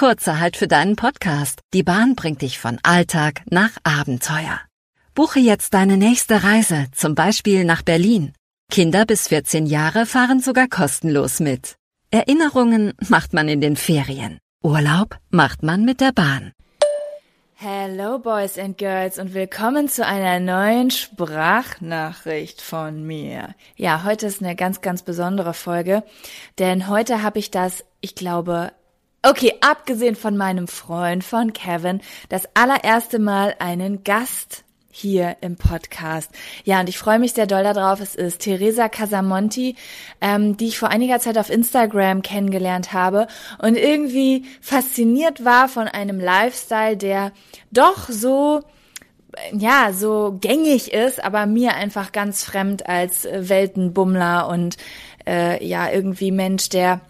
Kurzer Halt für deinen Podcast. Die Bahn bringt dich von Alltag nach Abenteuer. Buche jetzt deine nächste Reise, zum Beispiel nach Berlin. Kinder bis 14 Jahre fahren sogar kostenlos mit. Erinnerungen macht man in den Ferien. Urlaub macht man mit der Bahn. Hello Boys and Girls und willkommen zu einer neuen Sprachnachricht von mir. Ja, heute ist eine ganz, ganz besondere Folge, denn heute habe ich das, ich glaube, okay, abgesehen von meinem Freund, von Kevin, das allererste Mal einen Gast hier im Podcast. Ja, und ich freue mich sehr doll darauf. Es ist Teresa Casamonti, ähm, die ich vor einiger Zeit auf Instagram kennengelernt habe und irgendwie fasziniert war von einem Lifestyle, der doch so ja, so gängig ist, aber mir einfach ganz fremd als Weltenbummler und äh, ja, irgendwie Mensch, der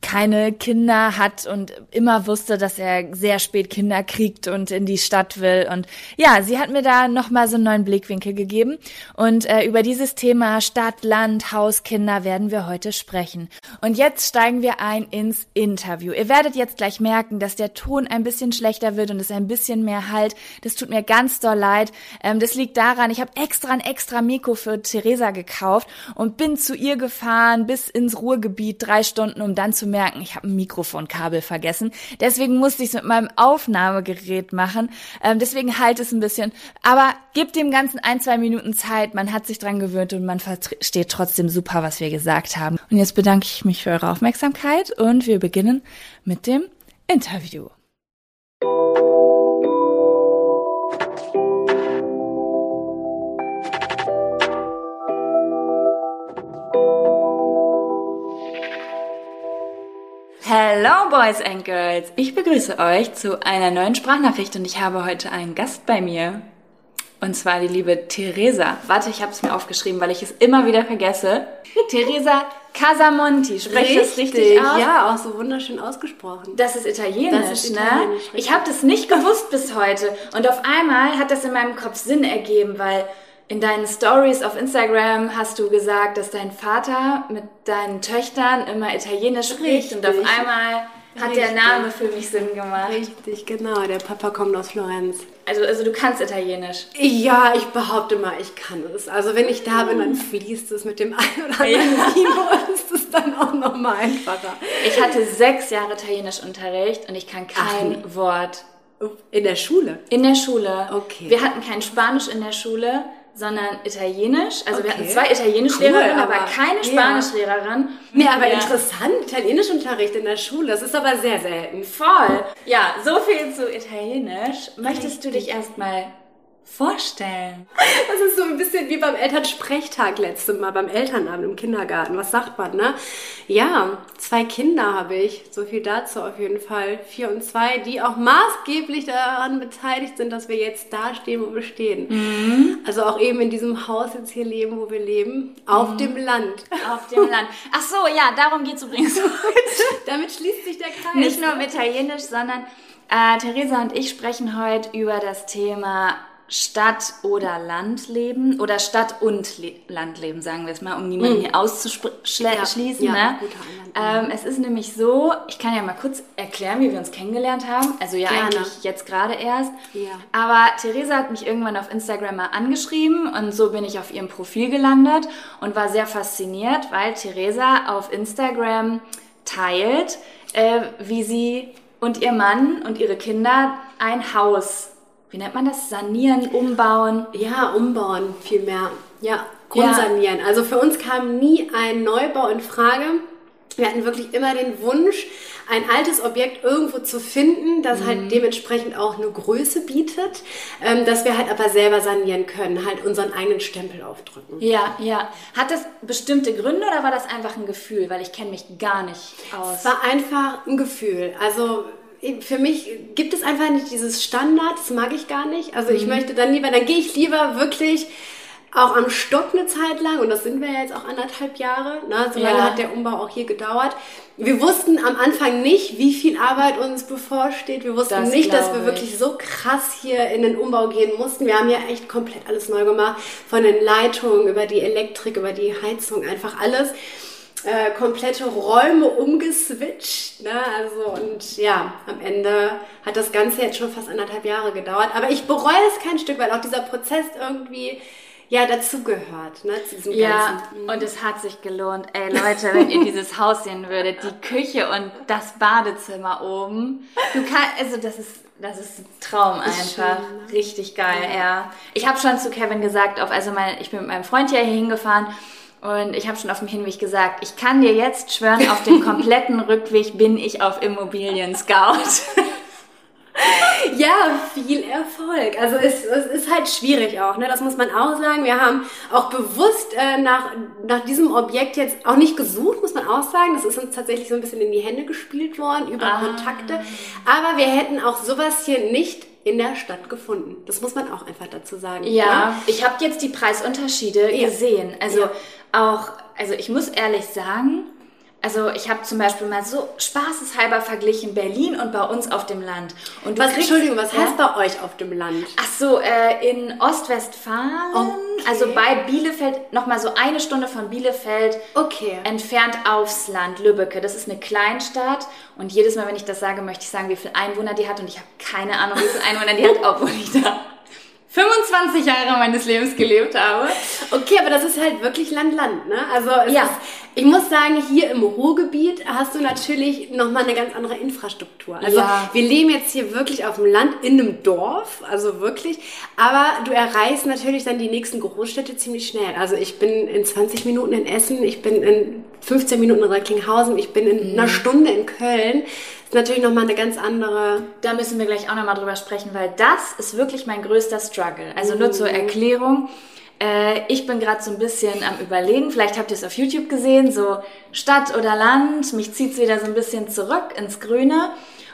keine Kinder hat und immer wusste, dass er sehr spät Kinder kriegt und in die Stadt will. Und ja, sie hat mir da nochmal so einen neuen Blickwinkel gegeben. Und äh, über dieses Thema Stadt, Land, Haus, Kinder werden wir heute sprechen. Und jetzt steigen wir ein ins Interview. Ihr werdet jetzt gleich merken, dass der Ton ein bisschen schlechter wird und es ein bisschen mehr halt. Das tut mir ganz doll leid. Ähm, das liegt daran, ich habe extra ein extra Mikro für Theresa gekauft und bin zu ihr gefahren bis ins Ruhrgebiet drei Stunden, um dann zu merken, ich habe ein Mikrofonkabel vergessen. Deswegen musste ich es mit meinem Aufnahmegerät machen. Ähm, deswegen halt es ein bisschen. Aber gebt dem Ganzen ein, zwei Minuten Zeit. Man hat sich dran gewöhnt und man versteht trotzdem super, was wir gesagt haben. Und jetzt bedanke ich mich für eure Aufmerksamkeit und wir beginnen mit dem Interview. Boys and Girls, ich begrüße euch zu einer neuen Sprachnachricht und ich habe heute einen Gast bei mir. Und zwar die liebe Theresa. Warte, ich habe es mir aufgeschrieben, weil ich es immer wieder vergesse. Theresa Casamonti, spreche das richtig aus? Ja, auch so wunderschön ausgesprochen. Das ist italienisch, Das ist ne? italienisch, Ich habe das nicht gewusst bis heute. Und auf einmal hat das in meinem Kopf Sinn ergeben, weil in deinen Stories auf Instagram hast du gesagt, dass dein Vater mit deinen Töchtern immer Italienisch spricht. Und auf einmal hat der Richtig. Name für mich Sinn gemacht. Richtig, genau. Der Papa kommt aus Florenz. Also, also du kannst Italienisch. Ja, ich behaupte mal, ich kann es. Also wenn ich da bin, dann fließt es mit dem einen oder anderen Ja. Vino. ist es dann auch noch mal einfacher. Ich hatte sechs Jahre Italienischunterricht und ich kann kein Ach. Wort. In der Schule? In der Schule. Okay. Wir hatten kein Spanisch in der Schule, sondern Italienisch. Also wir Okay. hatten zwei Italienischlehrerinnen, Cool, aber, aber- keine ja. Spanischlehrerin. Nee, aber Ja. interessant. Italienischunterricht in der Schule. Das ist aber sehr selten. Voll. Ja, so viel zu Italienisch. Möchtest du dich erstmal vorstellen? Das ist so ein bisschen wie beim Elternsprechtag letztes Mal, beim Elternabend im Kindergarten. Was sagt man, ne? Ja, zwei Kinder habe ich. So viel dazu auf jeden Fall. Vier und zwei, die auch maßgeblich daran beteiligt sind, dass wir jetzt da stehen, wo wir stehen. Also auch eben in diesem Haus jetzt hier leben, wo wir leben. Auf dem Land. Auf dem Land. Ach so, ja, darum geht's übrigens heute. Damit schließt sich der Kreis. Nicht nur um Italienisch, sondern äh, Theresa und ich sprechen heute über das Thema Stadt- oder Landleben oder Stadt- und Le Landleben, sagen wir es mal, um niemanden hier auszuschließen. ja, ne? guter Einwand. ähm, es ist nämlich so, ich kann ja mal kurz erklären, wie wir uns kennengelernt haben. Also ja, Gerne. eigentlich jetzt gerade erst. Ja. Aber Theresa hat mich irgendwann auf Instagram mal angeschrieben und so bin ich auf ihrem Profil gelandet und war sehr fasziniert, weil Theresa auf Instagram teilt, äh, wie sie und ihr Mann und ihre Kinder ein Haus, wie nennt man das, sanieren, umbauen. Ja, umbauen vielmehr. Ja, grundsanieren. Also für uns kam nie ein Neubau in Frage. Wir hatten wirklich immer den Wunsch, ein altes Objekt irgendwo zu finden, das Mhm. halt dementsprechend auch eine Größe bietet, ähm, dass wir halt aber selber sanieren können, halt unseren eigenen Stempel aufdrücken. Ja, ja. Hat das bestimmte Gründe oder war das einfach ein Gefühl? Weil ich kenne mich gar nicht aus. Es war einfach ein Gefühl. Also für mich gibt es einfach nicht dieses Standard, das mag ich gar nicht. Also ich möchte dann lieber, dann gehe ich lieber wirklich auch am Stock eine Zeit lang, und das sind wir ja jetzt auch anderthalb Jahre, ne? so lange Ja. hat der Umbau auch hier gedauert. Wir wussten am Anfang nicht, wie viel Arbeit uns bevorsteht. Wir wussten Das nicht, dass wir ich. wirklich so krass hier in den Umbau gehen mussten. Wir haben ja echt komplett alles neu gemacht, von den Leitungen über die Elektrik, über die Heizung, einfach alles. Äh, komplette Räume umgeswitcht. Ne? Also und ja, am Ende hat das Ganze jetzt schon fast anderthalb Jahre gedauert. Aber ich bereue es kein Stück, weil auch dieser Prozess irgendwie ja dazugehört, ne, zu diesem Ja, Ganzen. Mhm. und es hat sich gelohnt. Ey Leute, wenn ihr dieses Haus sehen würdet, die Küche und das Badezimmer oben. Du kannst, also das ist, das ist ein Traum Ist einfach. schön, ne? Richtig geil, ja. Ich habe schon zu Kevin gesagt, auf, also mein, ich bin mit meinem Freund hier hingefahren und ich habe schon auf dem Hinweg gesagt, ich kann dir jetzt schwören, auf dem kompletten Rückweg bin ich auf Immobilien Scout. Ja, viel Erfolg. Also es, es ist halt schwierig auch, ne? Das muss man auch sagen. Wir haben auch bewusst äh, nach, nach diesem Objekt jetzt auch nicht gesucht, muss man auch sagen. Das ist uns tatsächlich so ein bisschen in die Hände gespielt worden über Ah. Kontakte. Aber wir hätten auch sowas hier nicht in der Stadt gefunden. Das muss man auch einfach dazu sagen. ne? Ja, ich habe jetzt die Preisunterschiede Ja. gesehen. Also Ja. Auch, also ich muss ehrlich sagen, also ich habe zum Beispiel mal so spaßeshalber verglichen Berlin und bei uns auf dem Land. Und Was, kriegst- Entschuldigung, was Ja? heißt bei euch auf dem Land? Ach so, äh, in Ostwestfalen, Okay. also bei Bielefeld, nochmal so eine Stunde von Bielefeld Okay. entfernt aufs Land, Lübbecke. Das ist eine Kleinstadt und jedes Mal, wenn ich das sage, möchte ich sagen, wie viele Einwohner die hat und ich habe keine Ahnung, wie viele Einwohner die hat, obwohl ich da 25 Jahre meines Lebens gelebt habe. Okay, aber das ist halt wirklich Land-Land, ne? Also Ja. ist, ich muss sagen, hier im Ruhrgebiet hast du natürlich nochmal eine ganz andere Infrastruktur. Also Ja. wir leben jetzt hier wirklich auf dem Land, in einem Dorf, also wirklich. Aber du erreichst natürlich dann die nächsten Großstädte ziemlich schnell. Also ich bin in 20 Minuten in Essen, ich bin in 15 Minuten in Recklinghausen, ich bin in Mhm. einer Stunde in Köln. Ist natürlich nochmal eine ganz andere... Da müssen wir gleich auch nochmal drüber sprechen, weil das ist wirklich mein größter Struggle. Also nur zur Erklärung. Äh, ich bin gerade so ein bisschen am Überlegen, vielleicht habt ihr es auf YouTube gesehen, so Stadt oder Land, mich zieht's wieder so ein bisschen zurück ins Grüne.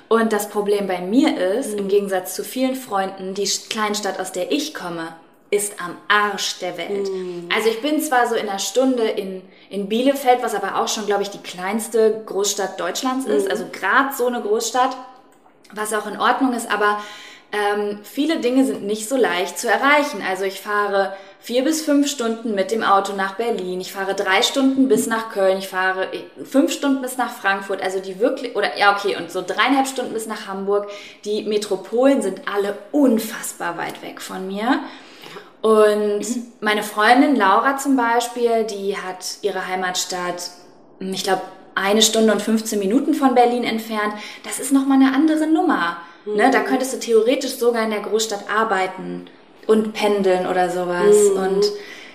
Und das Problem bei mir ist, im Gegensatz zu vielen Freunden, die Kleinstadt, aus der ich komme, ist am Arsch der Welt. Also ich bin zwar so in einer Stunde in, in Bielefeld, was aber auch schon, glaube ich, die kleinste Großstadt Deutschlands ist, also gerade so eine Großstadt, was auch in Ordnung ist, aber ähm, viele Dinge sind nicht so leicht zu erreichen. Also ich fahre vier bis fünf Stunden mit dem Auto nach Berlin, ich fahre drei Stunden bis nach Köln, ich fahre fünf Stunden bis nach Frankfurt, also die wirklich, oder ja okay, und so dreieinhalb Stunden bis nach Hamburg. Die Metropolen sind alle unfassbar weit weg von mir. Und meine Freundin Laura zum Beispiel, die hat ihre Heimatstadt, ich glaube, eine Stunde und 15 Minuten von Berlin entfernt. Das ist nochmal eine andere Nummer. Ne? Da könntest du theoretisch sogar in der Großstadt arbeiten und pendeln oder sowas. Und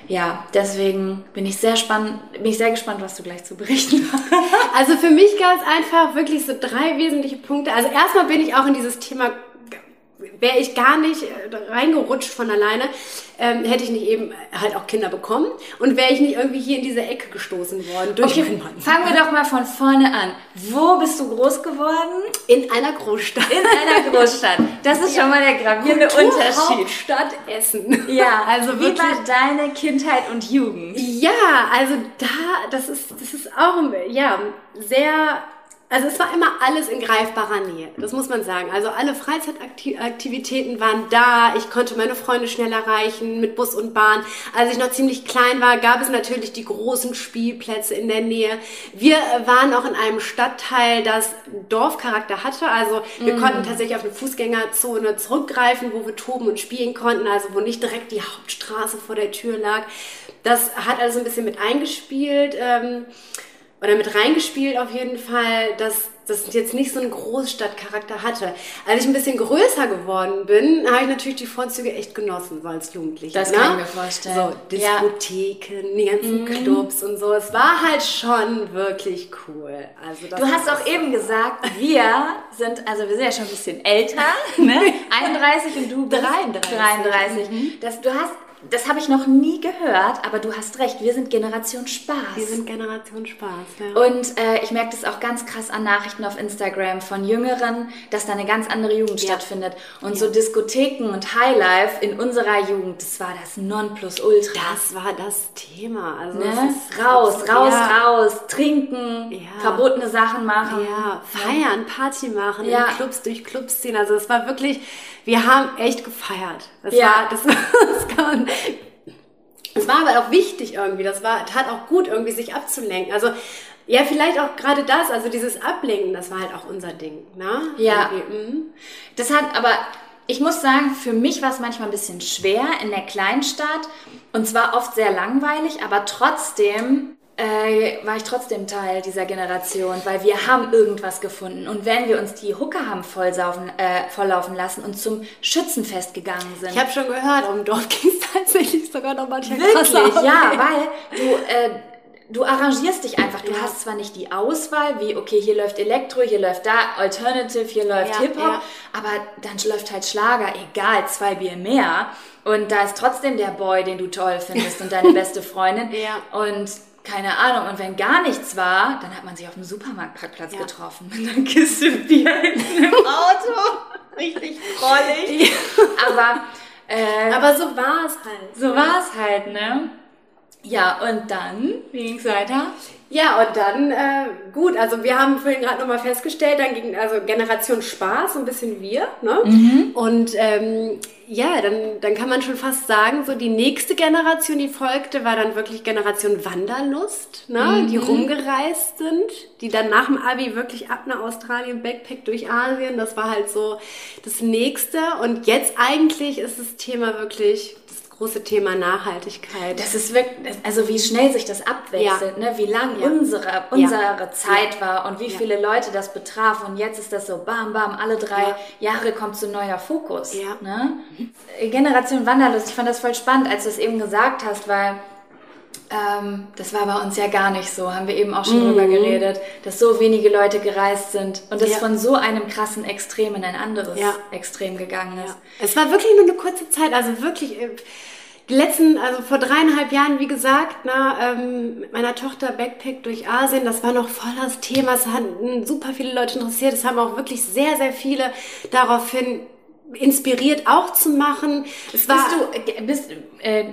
ja, deswegen bin ich sehr spannend, bin ich sehr gespannt, was du gleich zu berichten hast. Also für mich gab es einfach wirklich so drei wesentliche Punkte. Also erstmal bin ich auch in dieses Thema, wäre ich gar nicht äh, reingerutscht von alleine, ähm, hätte ich nicht eben halt auch Kinder bekommen und wäre ich nicht irgendwie hier in diese Ecke gestoßen worden durch Okay, meinen Mann. fangen wir doch mal von vorne an. Wo bist du groß geworden? In einer Großstadt. In einer Großstadt. Das ist schon mal der gravierende Unterschied. Hauptstadt Essen. Ja, also wie wirklich. war deine Kindheit und Jugend? Ja, also da, das ist, das ist auch, ja, sehr, also es war immer alles in greifbarer Nähe, das muss man sagen. Also alle Freizeitaktivitäten waren da, ich konnte meine Freunde schnell erreichen mit Bus und Bahn. Als ich noch ziemlich klein war, gab es natürlich die großen Spielplätze in der Nähe. Wir waren auch in einem Stadtteil, das Dorfcharakter hatte, also wir konnten tatsächlich auf eine Fußgängerzone zurückgreifen, wo wir toben und spielen konnten, also wo nicht direkt die Hauptstraße vor der Tür lag. Das hat also ein bisschen mit eingespielt ähm, oder mit reingespielt auf jeden Fall, dass das jetzt nicht so einen Großstadtcharakter hatte. Als ich ein bisschen größer geworden bin, habe ich natürlich die Vorzüge echt genossen, so als Jugendliche. Das ne? kann ich mir vorstellen. So Ja. Diskotheken, die ganzen Clubs und so. Es war halt schon wirklich cool. Also Du hast auch eben gesagt, wir sind, also wir sind ja schon ein bisschen älter, ne? 31 und du bist 33. 33. Das, du hast, das habe ich noch nie gehört, aber du hast recht, wir sind Generation Spaß. Wir sind Generation Spaß. Ja. Und äh, ich merke das auch ganz krass an Nachrichten auf Instagram von Jüngeren, dass da eine ganz andere Jugend Ja. stattfindet. Und so Diskotheken und Highlife in unserer Jugend, das war das Nonplusultra. das war das Thema. Also ne? ist Raus, raus, ja. raus, trinken, Ja. verbotene Sachen machen. Ja, feiern, Party machen, Ja. in Clubs durch Clubs ziehen. Also es war wirklich, wir haben echt gefeiert. Das Ja. war, das, das kann man, Es war aber auch wichtig irgendwie, das war, tat auch gut, irgendwie sich abzulenken. Also ja, vielleicht auch gerade das, also dieses Ablenken, das war halt auch unser Ding. Ne? Ja. Mhm. Das hat aber, ich muss sagen, für mich war es manchmal ein bisschen schwer in der Kleinstadt und zwar oft sehr langweilig, aber trotzdem äh, war ich trotzdem Teil dieser Generation, weil wir haben irgendwas gefunden. Und wenn wir uns die Hucke haben vollsaufen, äh, volllaufen lassen und zum Schützenfest gegangen sind. Ich habe schon gehört, um dort ging es tatsächlich sogar noch manchmal Wirklich, ja, weil du... Äh, du arrangierst dich einfach. Du ja. hast zwar nicht die Auswahl, wie, okay, hier läuft Elektro, hier läuft da Alternative, hier läuft ja, Hip-Hop, ja. aber dann läuft halt Schlager, egal, zwei Bier mehr. Und da ist trotzdem der Boy, den du toll findest und deine beste Freundin. ja. Und keine Ahnung. Und wenn gar nichts war, dann hat man sich auf dem Supermarktparkplatz ja. getroffen mit einer Kiste Bier im Auto. Richtig freudig. Aber, äh, Aber so war es halt. So war es halt, ne? Ja, und dann, wie ging es weiter? Ja, und dann, äh, gut, also wir haben vorhin gerade nochmal festgestellt, dann ging also Generation Spaß, so ein bisschen wir, ne? Mhm. Und ähm, ja, dann, dann kann man schon fast sagen, so die nächste Generation, die folgte, war dann wirklich Generation Wanderlust, ne? Mhm. Die rumgereist sind, die dann nach dem Abi wirklich ab nach Australien, Backpack durch Asien, das war halt so das nächste. Und jetzt eigentlich ist das Thema wirklich große Thema Nachhaltigkeit. Das ist wirklich, also wie schnell sich das abwechselt, ja. ne? wie lang ja. unsere, unsere ja. Zeit war und wie viele Leute das betraf. Und jetzt ist das so, bam, bam, alle drei Jahre kommt so ein neuer Fokus. Ne? Generation Wanderlust, ich fand das voll spannend, als du es eben gesagt hast, weil ähm, das war bei uns ja gar nicht so, haben wir eben auch schon mhm. drüber geredet, dass so wenige Leute gereist sind und das ja. von so einem krassen Extrem in ein anderes ja. Extrem gegangen ist. Ja. Es war wirklich nur eine kurze Zeit, also wirklich äh, die letzten, also vor dreieinhalb Jahren, wie gesagt, na, ähm, mit meiner Tochter Backpack durch Asien, das war noch voll das Thema, es hatten super viele Leute interessiert, es haben auch wirklich sehr, sehr viele daraufhin inspiriert auch zu machen. Es war, bist du, bist, äh,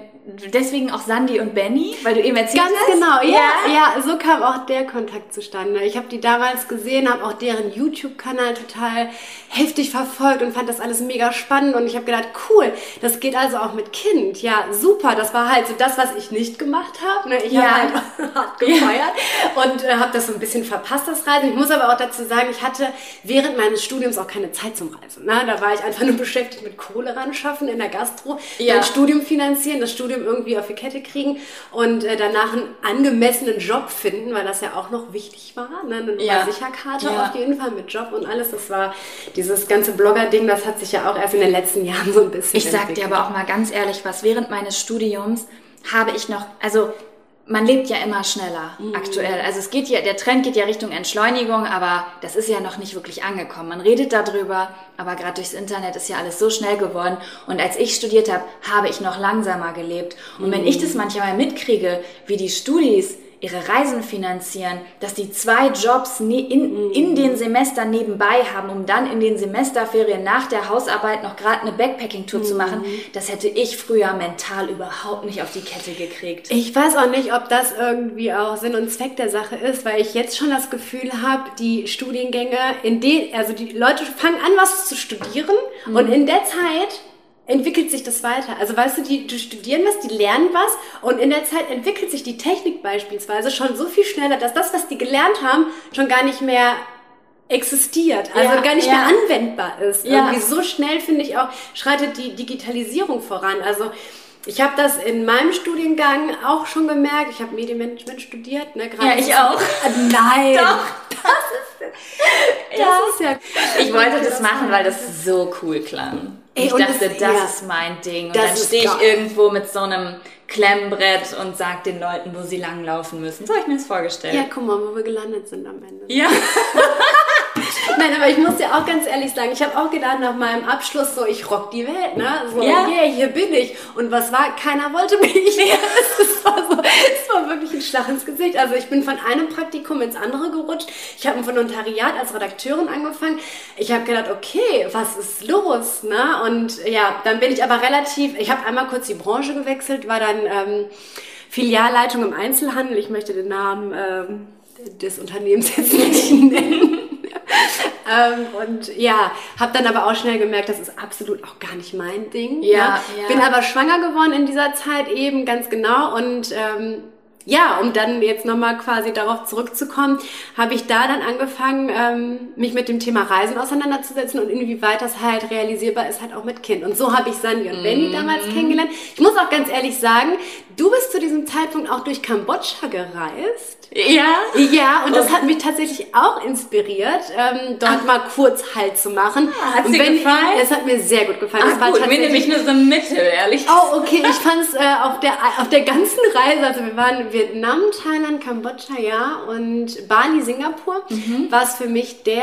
deswegen auch Sandy und Benny, weil du eben erzählt Ganz hast? Ganz genau, ja, ja, ja, so kam auch der Kontakt zustande. Ich habe die damals gesehen, habe auch deren YouTube-Kanal total heftig verfolgt und fand das alles mega spannend und ich habe gedacht, cool, das geht also auch mit Kind. Ja, super, das war halt so das, was ich nicht gemacht habe. Ne? Ich ja. habe halt hart gefeuert ja. und äh, habe das so ein bisschen verpasst, das Reisen. Ich muss aber auch dazu sagen, ich hatte während meines Studiums auch keine Zeit zum Reisen. Ne? Da war ich einfach nur beschäftigt mit Kohle ran schaffen in der Gastro, ja. mein Studium finanzieren, das Studium irgendwie auf die Kette kriegen und äh, danach einen angemessenen Job finden, weil das ja auch noch wichtig war. Ne? Eine ja. Sicherkarte ja. auf jeden Fall mit Job und alles. Das war dieses ganze Blogger-Ding, das hat sich ja auch erst in den letzten Jahren so ein bisschen. Ich sag dir aber auch mal ganz ehrlich was, während meines Studiums habe ich noch, also man lebt ja immer schneller mhm. aktuell. Also es geht ja, der Trend geht ja Richtung Entschleunigung, aber das ist ja noch nicht wirklich angekommen. Man redet darüber, aber gerade durchs Internet ist ja alles so schnell geworden. Und als ich studiert habe, habe ich noch langsamer gelebt. Und mhm. wenn ich das manchmal mitkriege, wie die Studis ihre Reisen finanzieren, dass die zwei Jobs ne, in, in den Semestern nebenbei haben, um dann in den Semesterferien nach der Hausarbeit noch gerade eine Backpacking-Tour mhm. zu machen, das hätte ich früher mental überhaupt nicht auf die Kette gekriegt. Ich weiß auch nicht, ob das irgendwie auch Sinn und Zweck der Sache ist, weil ich jetzt schon das Gefühl habe, die Studiengänge, in denen, also die Leute fangen an, was zu studieren mhm. und in der Zeit entwickelt sich das weiter. Also weißt du, die, die studieren was, die lernen was und in der Zeit entwickelt sich die Technik beispielsweise schon so viel schneller, dass das, was die gelernt haben, schon gar nicht mehr existiert, also ja, gar nicht ja. mehr anwendbar ist. Ja. Irgendwie so schnell, finde ich auch, schreitet die Digitalisierung voran. Also ich habe das in meinem Studiengang auch schon gemerkt. Ich habe Medienmanagement studiert. Ne, ja, ich auch. Nein. Doch. Das ist, das ja. ist ja. Ich wollte das machen, weil das so cool klang. Ey, ich dachte, das, das ja, ist mein Ding. Und dann stehe ich irgendwo mit so einem Klemmbrett und sag den Leuten, wo sie langlaufen müssen. So habe ich mir das vorgestellt. Ja, guck mal, wo wir gelandet sind am Ende. Ja. Nein, aber ich muss dir auch ganz ehrlich sagen, ich habe auch gedacht nach meinem Abschluss so, ich rock die Welt, ne? So, ja. yeah, hier bin ich. Und was war? Keiner wollte mich. Es war, so, es war wirklich ein Schlag ins Gesicht. Also ich bin von einem Praktikum ins andere gerutscht. Ich habe ein Volontariat als Redakteurin angefangen. Ich habe gedacht, okay, was ist los? Ne? Und ja, dann bin ich aber relativ, ich habe einmal kurz die Branche gewechselt, war dann ähm, Filialleitung im Einzelhandel. Ich möchte den Namen ähm, des Unternehmens jetzt nicht nennen. ähm, und ja, habe dann aber auch schnell gemerkt, das ist absolut auch gar nicht mein Ding. Ja, ja. ja. Bin aber schwanger geworden in dieser Zeit eben, ganz genau. Und ähm, ja, um dann jetzt nochmal quasi darauf zurückzukommen, habe ich da dann angefangen, ähm, mich mit dem Thema Reisen auseinanderzusetzen und inwieweit das halt realisierbar ist, halt auch mit Kind. Und so habe ich Sandy und Benny damals kennengelernt. Ich muss auch ganz ehrlich sagen, du bist zu diesem Zeitpunkt auch durch Kambodscha gereist. Ja. Ja, und das hat mich tatsächlich auch inspiriert, ähm, dort mal kurz Halt zu machen. Ah, hat's dir wenn- gefallen? Es hat mir sehr gut gefallen. Ah, Es war gut, mir nämlich nur so mittel, ehrlich. Oh, okay. Ich fand es äh, auf, der, auf der ganzen Reise, also wir waren in Vietnam, Thailand, Kambodscha, ja, und Bali, Singapur, Mhm. war es für mich der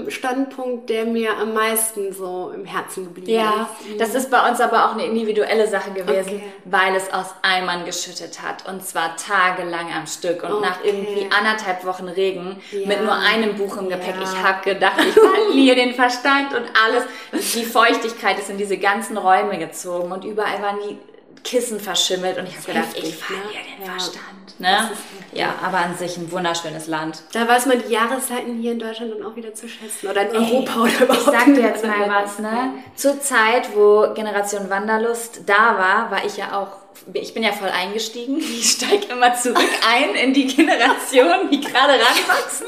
ähm, Standpunkt, der mir am meisten so im Herzen geblieben Ja, ist. das ist bei uns aber auch eine individuelle Sache gewesen, Okay. weil es aus Eimern geschüttet hat und zwar tagelang am Stück und nach Okay. irgendwie anderthalb Wochen Regen Ja. mit nur einem Buch im Gepäck. Ja. Ich habe gedacht, ich verliere den Verstand und alles. Die Feuchtigkeit ist in diese ganzen Räume gezogen und überall waren die Kissen verschimmelt und ich habe gedacht, heftig, ich verliere ne? den Ja. Verstand. Ne? Ja, aber an sich ein wunderschönes Land. Da weiß man die Jahreszeiten hier in Deutschland dann auch wieder zu schätzen. Oder in Europa oder Ich überhaupt sag in dir jetzt mal was, ne? Zur Zeit, wo Generation Wanderlust da war, war ich ja auch, ich bin ja voll eingestiegen. Ich steige immer zurück ein in die Generation, die gerade ranwachsen.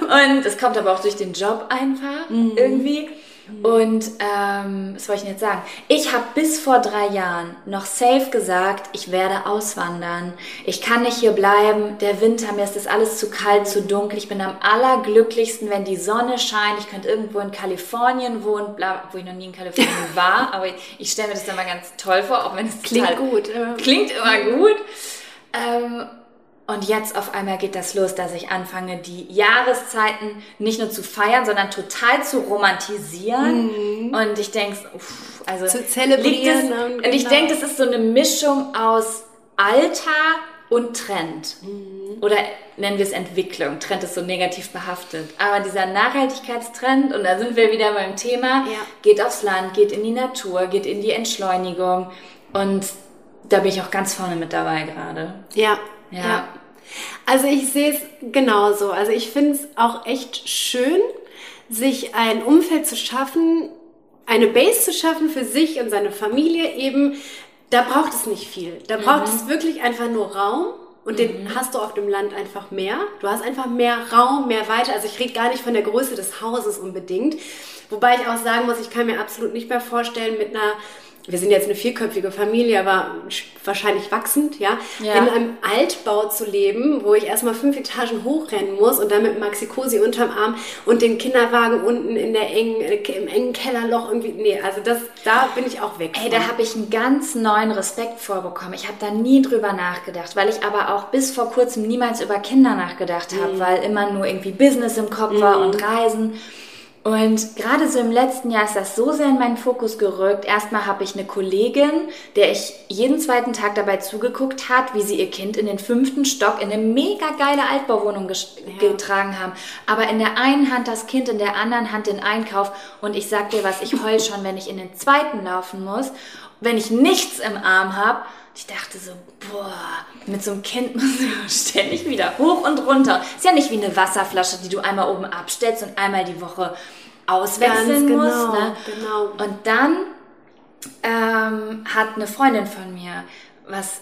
Und es kommt aber auch durch den Job einfach irgendwie. Und ähm, was wollte ich denn jetzt sagen? Ich habe bis vor drei Jahren noch safe gesagt, ich werde auswandern. Ich kann nicht hier bleiben. Der Winter, mir ist das alles zu kalt, zu dunkel. Ich bin am allerglücklichsten, wenn die Sonne scheint. Ich könnte irgendwo in Kalifornien wohnen, bla, wo ich noch nie in Kalifornien war. Aber ich, ich stelle mir das immer ganz toll vor, auch wenn es Klingt gut. Klingt immer gut. Ähm, und jetzt auf einmal geht das los, dass ich anfange, die Jahreszeiten nicht nur zu feiern, sondern total zu romantisieren. Und ich denke, also Zu zelebrieren liegt es, und und ich genau. denke, das ist so eine Mischung aus Alter und Trend. Oder nennen wir es Entwicklung. Trend ist so negativ behaftet. Aber dieser Nachhaltigkeitstrend, und da sind wir wieder beim Thema, Ja. geht aufs Land, geht in die Natur, geht in die Entschleunigung. Und da bin ich auch ganz vorne mit dabei gerade. Ja. Ja. Also ich sehe es genauso. Also ich finde es auch echt schön, sich ein Umfeld zu schaffen, eine Base zu schaffen für sich und seine Familie eben. Da braucht es nicht viel. Da braucht es wirklich einfach nur Raum. Und den hast du auf dem Land einfach mehr. Du hast einfach mehr Raum, mehr Weite. Also ich rede gar nicht von der Größe des Hauses unbedingt. Wobei ich auch sagen muss, ich kann mir absolut nicht mehr vorstellen, mit einer wir sind jetzt eine vierköpfige Familie, aber wahrscheinlich wachsend, ja, Ja. in einem Altbau zu leben, wo ich erstmal fünf Etagen hochrennen muss und dann mit Maxi Cosi unterm Arm und den Kinderwagen unten in der engen, äh, im engen Kellerloch irgendwie, nee, also das, da bin ich auch weg. Ey, da habe ich einen ganz neuen Respekt vorbekommen. Ich habe da nie drüber nachgedacht, weil ich aber auch bis vor kurzem niemals über Kinder nachgedacht habe, weil immer nur irgendwie Business im Kopf war und Reisen. Und gerade so im letzten Jahr ist das so sehr in meinen Fokus gerückt. Erstmal habe ich eine Kollegin, der ich jeden zweiten Tag dabei zugeguckt hat, wie sie ihr Kind in den fünften Stock in eine mega geile Altbauwohnung ges- getragen haben. Aber in der einen Hand das Kind, in der anderen Hand den Einkauf. Und ich sag dir was, ich heul schon, wenn ich in den zweiten laufen muss, wenn ich nichts im Arm habe. Ich dachte so, boah, mit so einem Kind musst du ständig wieder hoch und runter. Ist ja nicht wie eine Wasserflasche, die du einmal oben abstellst und einmal die Woche auswechseln genau, musst. Ne? genau. Und dann ähm, hat eine Freundin von mir was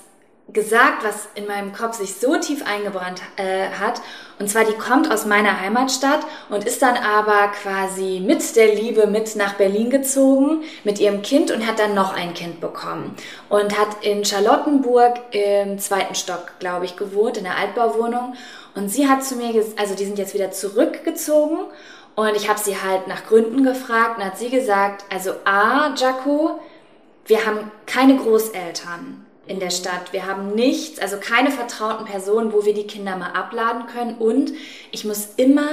gesagt, was in meinem Kopf sich so tief eingebrannt äh, hat. Und zwar, die kommt aus meiner Heimatstadt und ist dann aber quasi mit der Liebe mit nach Berlin gezogen mit ihrem Kind und hat dann noch ein Kind bekommen. Und hat in Charlottenburg im zweiten Stock, glaube ich, gewohnt, in der Altbauwohnung. Und sie hat zu mir gesagt, also die sind jetzt wieder zurückgezogen. Und ich habe sie halt nach Gründen gefragt und hat sie gesagt, also A, Jaco, wir haben keine Großeltern in der Stadt. Wir haben nichts, also keine vertrauten Personen, wo wir die Kinder mal abladen können. Und ich muss immer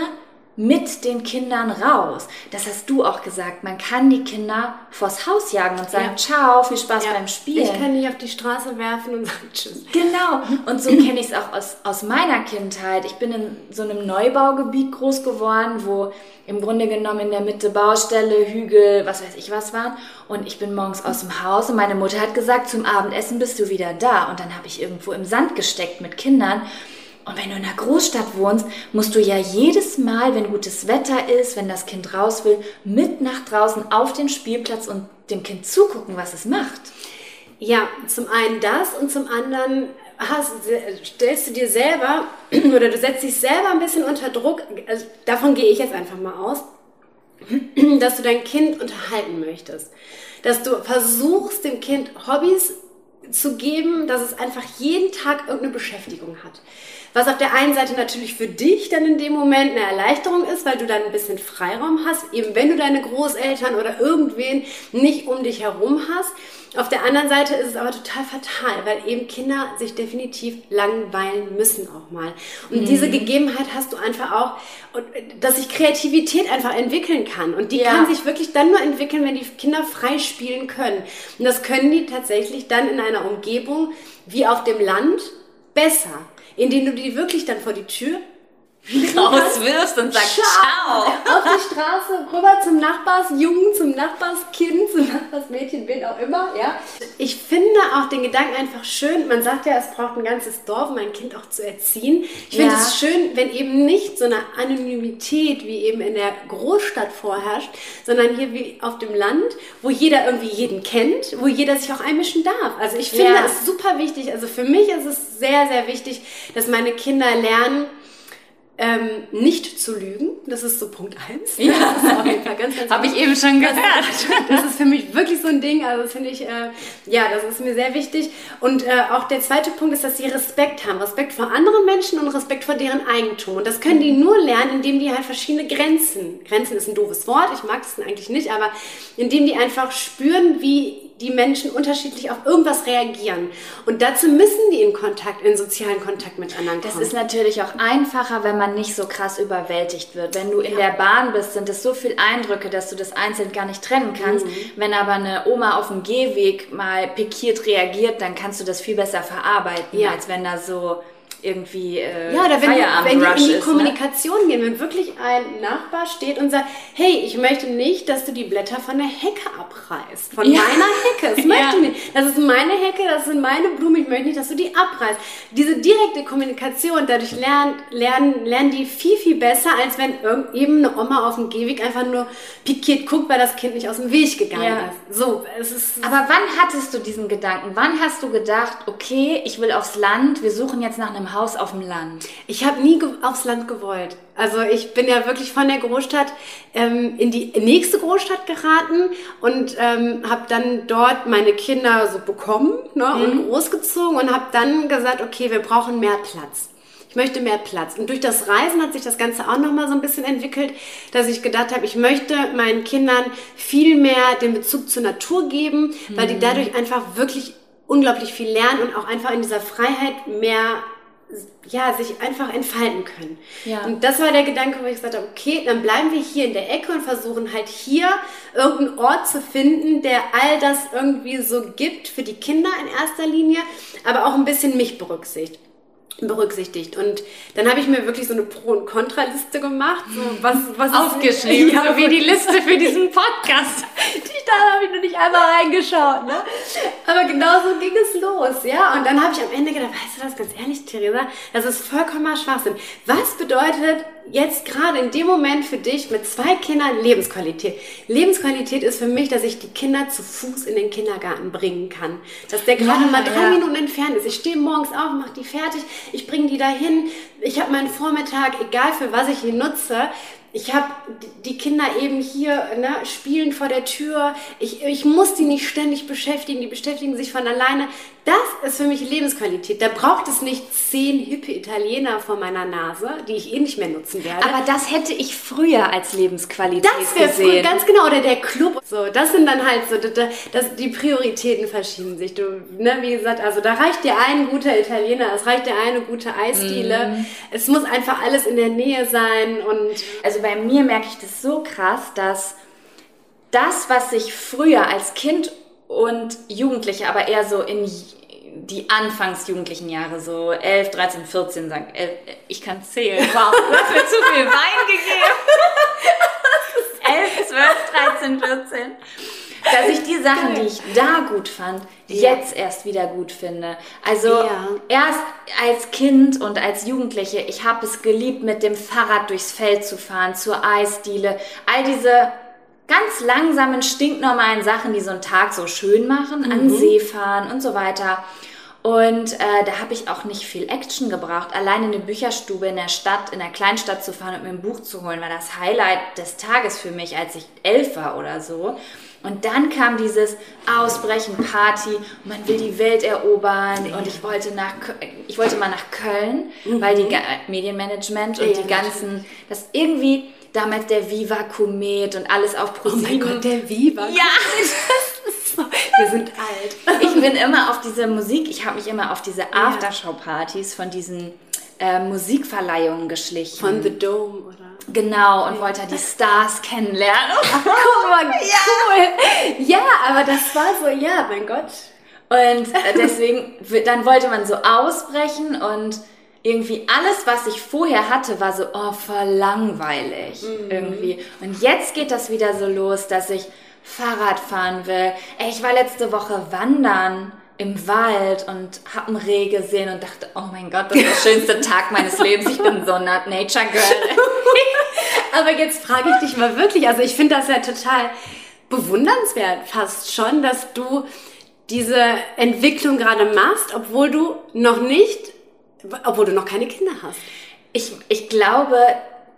mit den Kindern raus. Das hast du auch gesagt. Man kann die Kinder vors Haus jagen und sagen, Ja. ciao, viel Spaß Ja. beim Spielen. Ich kann nicht auf die Straße werfen und sagen Tschüss. Genau. Und so kenne ich es auch aus, aus meiner Kindheit. Ich bin in so einem Neubaugebiet groß geworden, wo im Grunde genommen in der Mitte Baustelle, Hügel, was weiß ich was waren. Und ich bin morgens aus dem Haus und meine Mutter hat gesagt, zum Abendessen bist du wieder da. Und dann habe ich irgendwo im Sand gesteckt mit Kindern. Und wenn du in einer Großstadt wohnst, musst du ja jedes Mal, wenn gutes Wetter ist, wenn das Kind raus will, mit nach draußen auf den Spielplatz und dem Kind zugucken, was es macht. Ja, zum einen das und zum anderen hast, stellst du dir selber oder du setzt dich selber ein bisschen unter Druck, also davon gehe ich jetzt einfach mal aus, dass du dein Kind unterhalten möchtest. Dass du versuchst, dem Kind Hobbys zu geben, dass es einfach jeden Tag irgendeine Beschäftigung hat. Was auf der einen Seite natürlich für dich dann in dem Moment eine Erleichterung ist, weil du dann ein bisschen Freiraum hast, eben wenn du deine Großeltern oder irgendwen nicht um dich herum hast. Auf der anderen Seite ist es aber total fatal, weil eben Kinder sich definitiv langweilen müssen auch mal. Und mhm. diese Gegebenheit hast du einfach auch, dass sich Kreativität einfach entwickeln kann. Und die ja. kann sich wirklich dann nur entwickeln, wenn die Kinder frei spielen können. Und das können die tatsächlich dann in einer Umgebung wie auf dem Land besser indem du die wirklich dann vor die Tür rauswirfst und sagst Ciao. Auf die Straße, rüber zum Nachbarsjungen, zum Nachbarskind, zum Nachbarsmädchen, wen auch immer, ja. Ich finde auch den Gedanken einfach schön. Man sagt ja, es braucht ein ganzes Dorf, um ein Kind auch zu erziehen. Ich finde ja. es schön, wenn eben nicht so eine Anonymität wie eben in der Großstadt vorherrscht, sondern hier wie auf dem Land, wo jeder irgendwie jeden kennt, wo jeder sich auch einmischen darf. Also ich finde ja. es super wichtig. Also für mich ist es sehr, sehr wichtig, dass meine Kinder lernen, ähm, nicht zu lügen, das ist so Punkt eins. Ja, Habe ich eben schon gehört. Das, das, ist für mich wirklich so ein Ding, also das finde ich, äh, ja, das ist mir sehr wichtig. Und äh, auch der zweite Punkt ist, dass sie Respekt haben. Respekt vor anderen Menschen und Respekt vor deren Eigentum. Und das können die nur lernen, indem die halt verschiedene Grenzen, Grenzen ist ein doofes Wort, ich mag das eigentlich nicht, aber indem die einfach spüren, wie die Menschen unterschiedlich auf irgendwas reagieren. Und dazu müssen die in Kontakt, in sozialen Kontakt mit anderen kommen. Das ist natürlich auch einfacher, wenn man nicht so krass überwältigt wird. Wenn du in ja. der Bahn bist, sind es so viele Eindrücke, dass du das einzeln gar nicht trennen kannst. Mhm. Wenn aber eine Oma auf dem Gehweg mal pikiert reagiert, dann kannst du das viel besser verarbeiten, ja. als wenn da so irgendwie äh, Ja, oder wenn, wenn die in die ist, ne? Kommunikation ne? gehen, wenn wirklich ein Nachbar steht und sagt, hey, ich möchte nicht, dass du die Blätter von der Hecke abreißt. Von ja. meiner Hecke. Das möchte ich nicht. Das ist meine Hecke, das sind meine Blumen, ich möchte nicht, dass du die abreißt. Diese direkte Kommunikation, dadurch lernen, lernen, lernen die viel, viel besser, als wenn eben eine Oma auf dem Gehweg einfach nur pikiert guckt, weil das Kind nicht aus dem Weg gegangen ja. ist. So, es ist. Aber wann hattest du diesen Gedanken? Wann hast du gedacht, okay, ich will aufs Land, wir suchen jetzt nach einem Haus auf dem Land? Ich habe nie aufs Land gewollt. Also ich bin ja wirklich von der Großstadt ähm, in die nächste Großstadt geraten und ähm, habe dann dort meine Kinder so bekommen ne, mhm. und großgezogen und habe dann gesagt, okay, wir brauchen mehr Platz. Ich möchte mehr Platz. Und durch das Reisen hat sich das Ganze auch nochmal so ein bisschen entwickelt, dass ich gedacht habe, ich möchte meinen Kindern viel mehr den Bezug zur Natur geben, weil die mhm. dadurch einfach wirklich unglaublich viel lernen und auch einfach in dieser Freiheit mehr ja, sich einfach entfalten können. Ja. Und das war der Gedanke, wo ich gesagt habe, okay, dann bleiben wir hier in der Ecke und versuchen halt hier irgendeinen Ort zu finden, der all das irgendwie so gibt für die Kinder in erster Linie, aber auch ein bisschen mich berücksichtigt berücksichtigt. Und dann habe ich mir wirklich so eine Pro- und Kontraliste gemacht. So was, was Aufgeschrieben, ja, so wie die Liste für diesen Podcast. die, da habe ich noch nicht einmal reingeschaut. Ne? Aber genau so ging es los. ja. Und dann habe ich am Ende gedacht, weißt du das, ganz ehrlich, Theresa, das ist vollkommener Schwachsinn. Was bedeutet jetzt gerade in dem Moment für dich mit zwei Kindern Lebensqualität? Lebensqualität ist für mich, dass ich die Kinder zu Fuß in den Kindergarten bringen kann. Dass der gerade ja, mal drei ja. Minuten entfernt ist. Ich stehe morgens auf, mache die fertig, ich bringe die dahin. Ich habe meinen Vormittag, egal für was ich ihn nutze, ich habe die Kinder eben hier ne, spielen vor der Tür. Ich, ich muss die nicht ständig beschäftigen, die beschäftigen sich von alleine. Das ist für mich Lebensqualität. Da braucht es nicht zehn hippe Italiener vor meiner Nase, die ich eh nicht mehr nutzen werde. Aber das hätte ich früher als Lebensqualität das gesehen. Früher, ganz genau. Oder der Club. So, das sind dann halt so, das, das, die Prioritäten verschieben sich. Du, ne, wie gesagt, also da reicht dir ein guter Italiener, es reicht dir eine gute Eisdiele. Mm. Es muss einfach alles in der Nähe sein und also bei mir merke ich das so krass, dass das, was sich früher als Kind und Jugendliche, aber eher so in die anfangsjugendlichen Jahre, so 11, 13, 14, sagen, ich kann zählen. Wow, du hast mir zu viel Wein gegeben. 11, 12, 13, 14. dass ich die Sachen, die ich da gut fand, Ja. jetzt erst wieder gut finde. Also Ja. erst als Kind und als Jugendliche, ich habe es geliebt, mit dem Fahrrad durchs Feld zu fahren, zur Eisdiele, all diese ganz langsamen, stinknormalen Sachen, die so einen Tag so schön machen, an Mhm. See fahren und so weiter. Und äh, da habe ich auch nicht viel Action gebraucht. Allein in eine Bücherstube in der Stadt, in der Kleinstadt zu fahren und mir ein Buch zu holen, war das Highlight des Tages für mich, als ich elf war oder so. Und dann kam dieses Ausbrechen, Party, man will die Welt erobern und ich wollte nach, ich wollte mal nach Köln, weil die Ga- Medienmanagement und Mhm. Ja, die ganzen, das irgendwie damals der Viva Komet und alles auf Oh mein ProSieben. Gott, der Viva. ja, Wir sind alt. ich bin immer auf diese Musik, ich habe mich immer auf diese Aftershow-Partys von diesen äh, Musikverleihungen geschlichen. Von The Dome, oder? genau, und wollte die Stars kennenlernen. Guck mal, cool. Ja. aber das war so, ja, mein Gott. Und äh, deswegen, dann wollte man so ausbrechen und irgendwie alles, was ich vorher hatte, war so, oh, voll langweilig irgendwie. Und jetzt geht das wieder so los, dass ich Fahrrad fahren will. Ey, ich war letzte Woche wandern im Wald und hab einen Reh gesehen und dachte, oh mein Gott, das ist der schönste Tag meines Lebens. Ich bin so eine Nature Girl. Aber jetzt frage ich dich mal wirklich, also ich finde das ja total bewundernswert fast schon, dass du diese Entwicklung gerade machst, obwohl du noch nicht, obwohl du noch keine Kinder hast. Ich, ich glaube,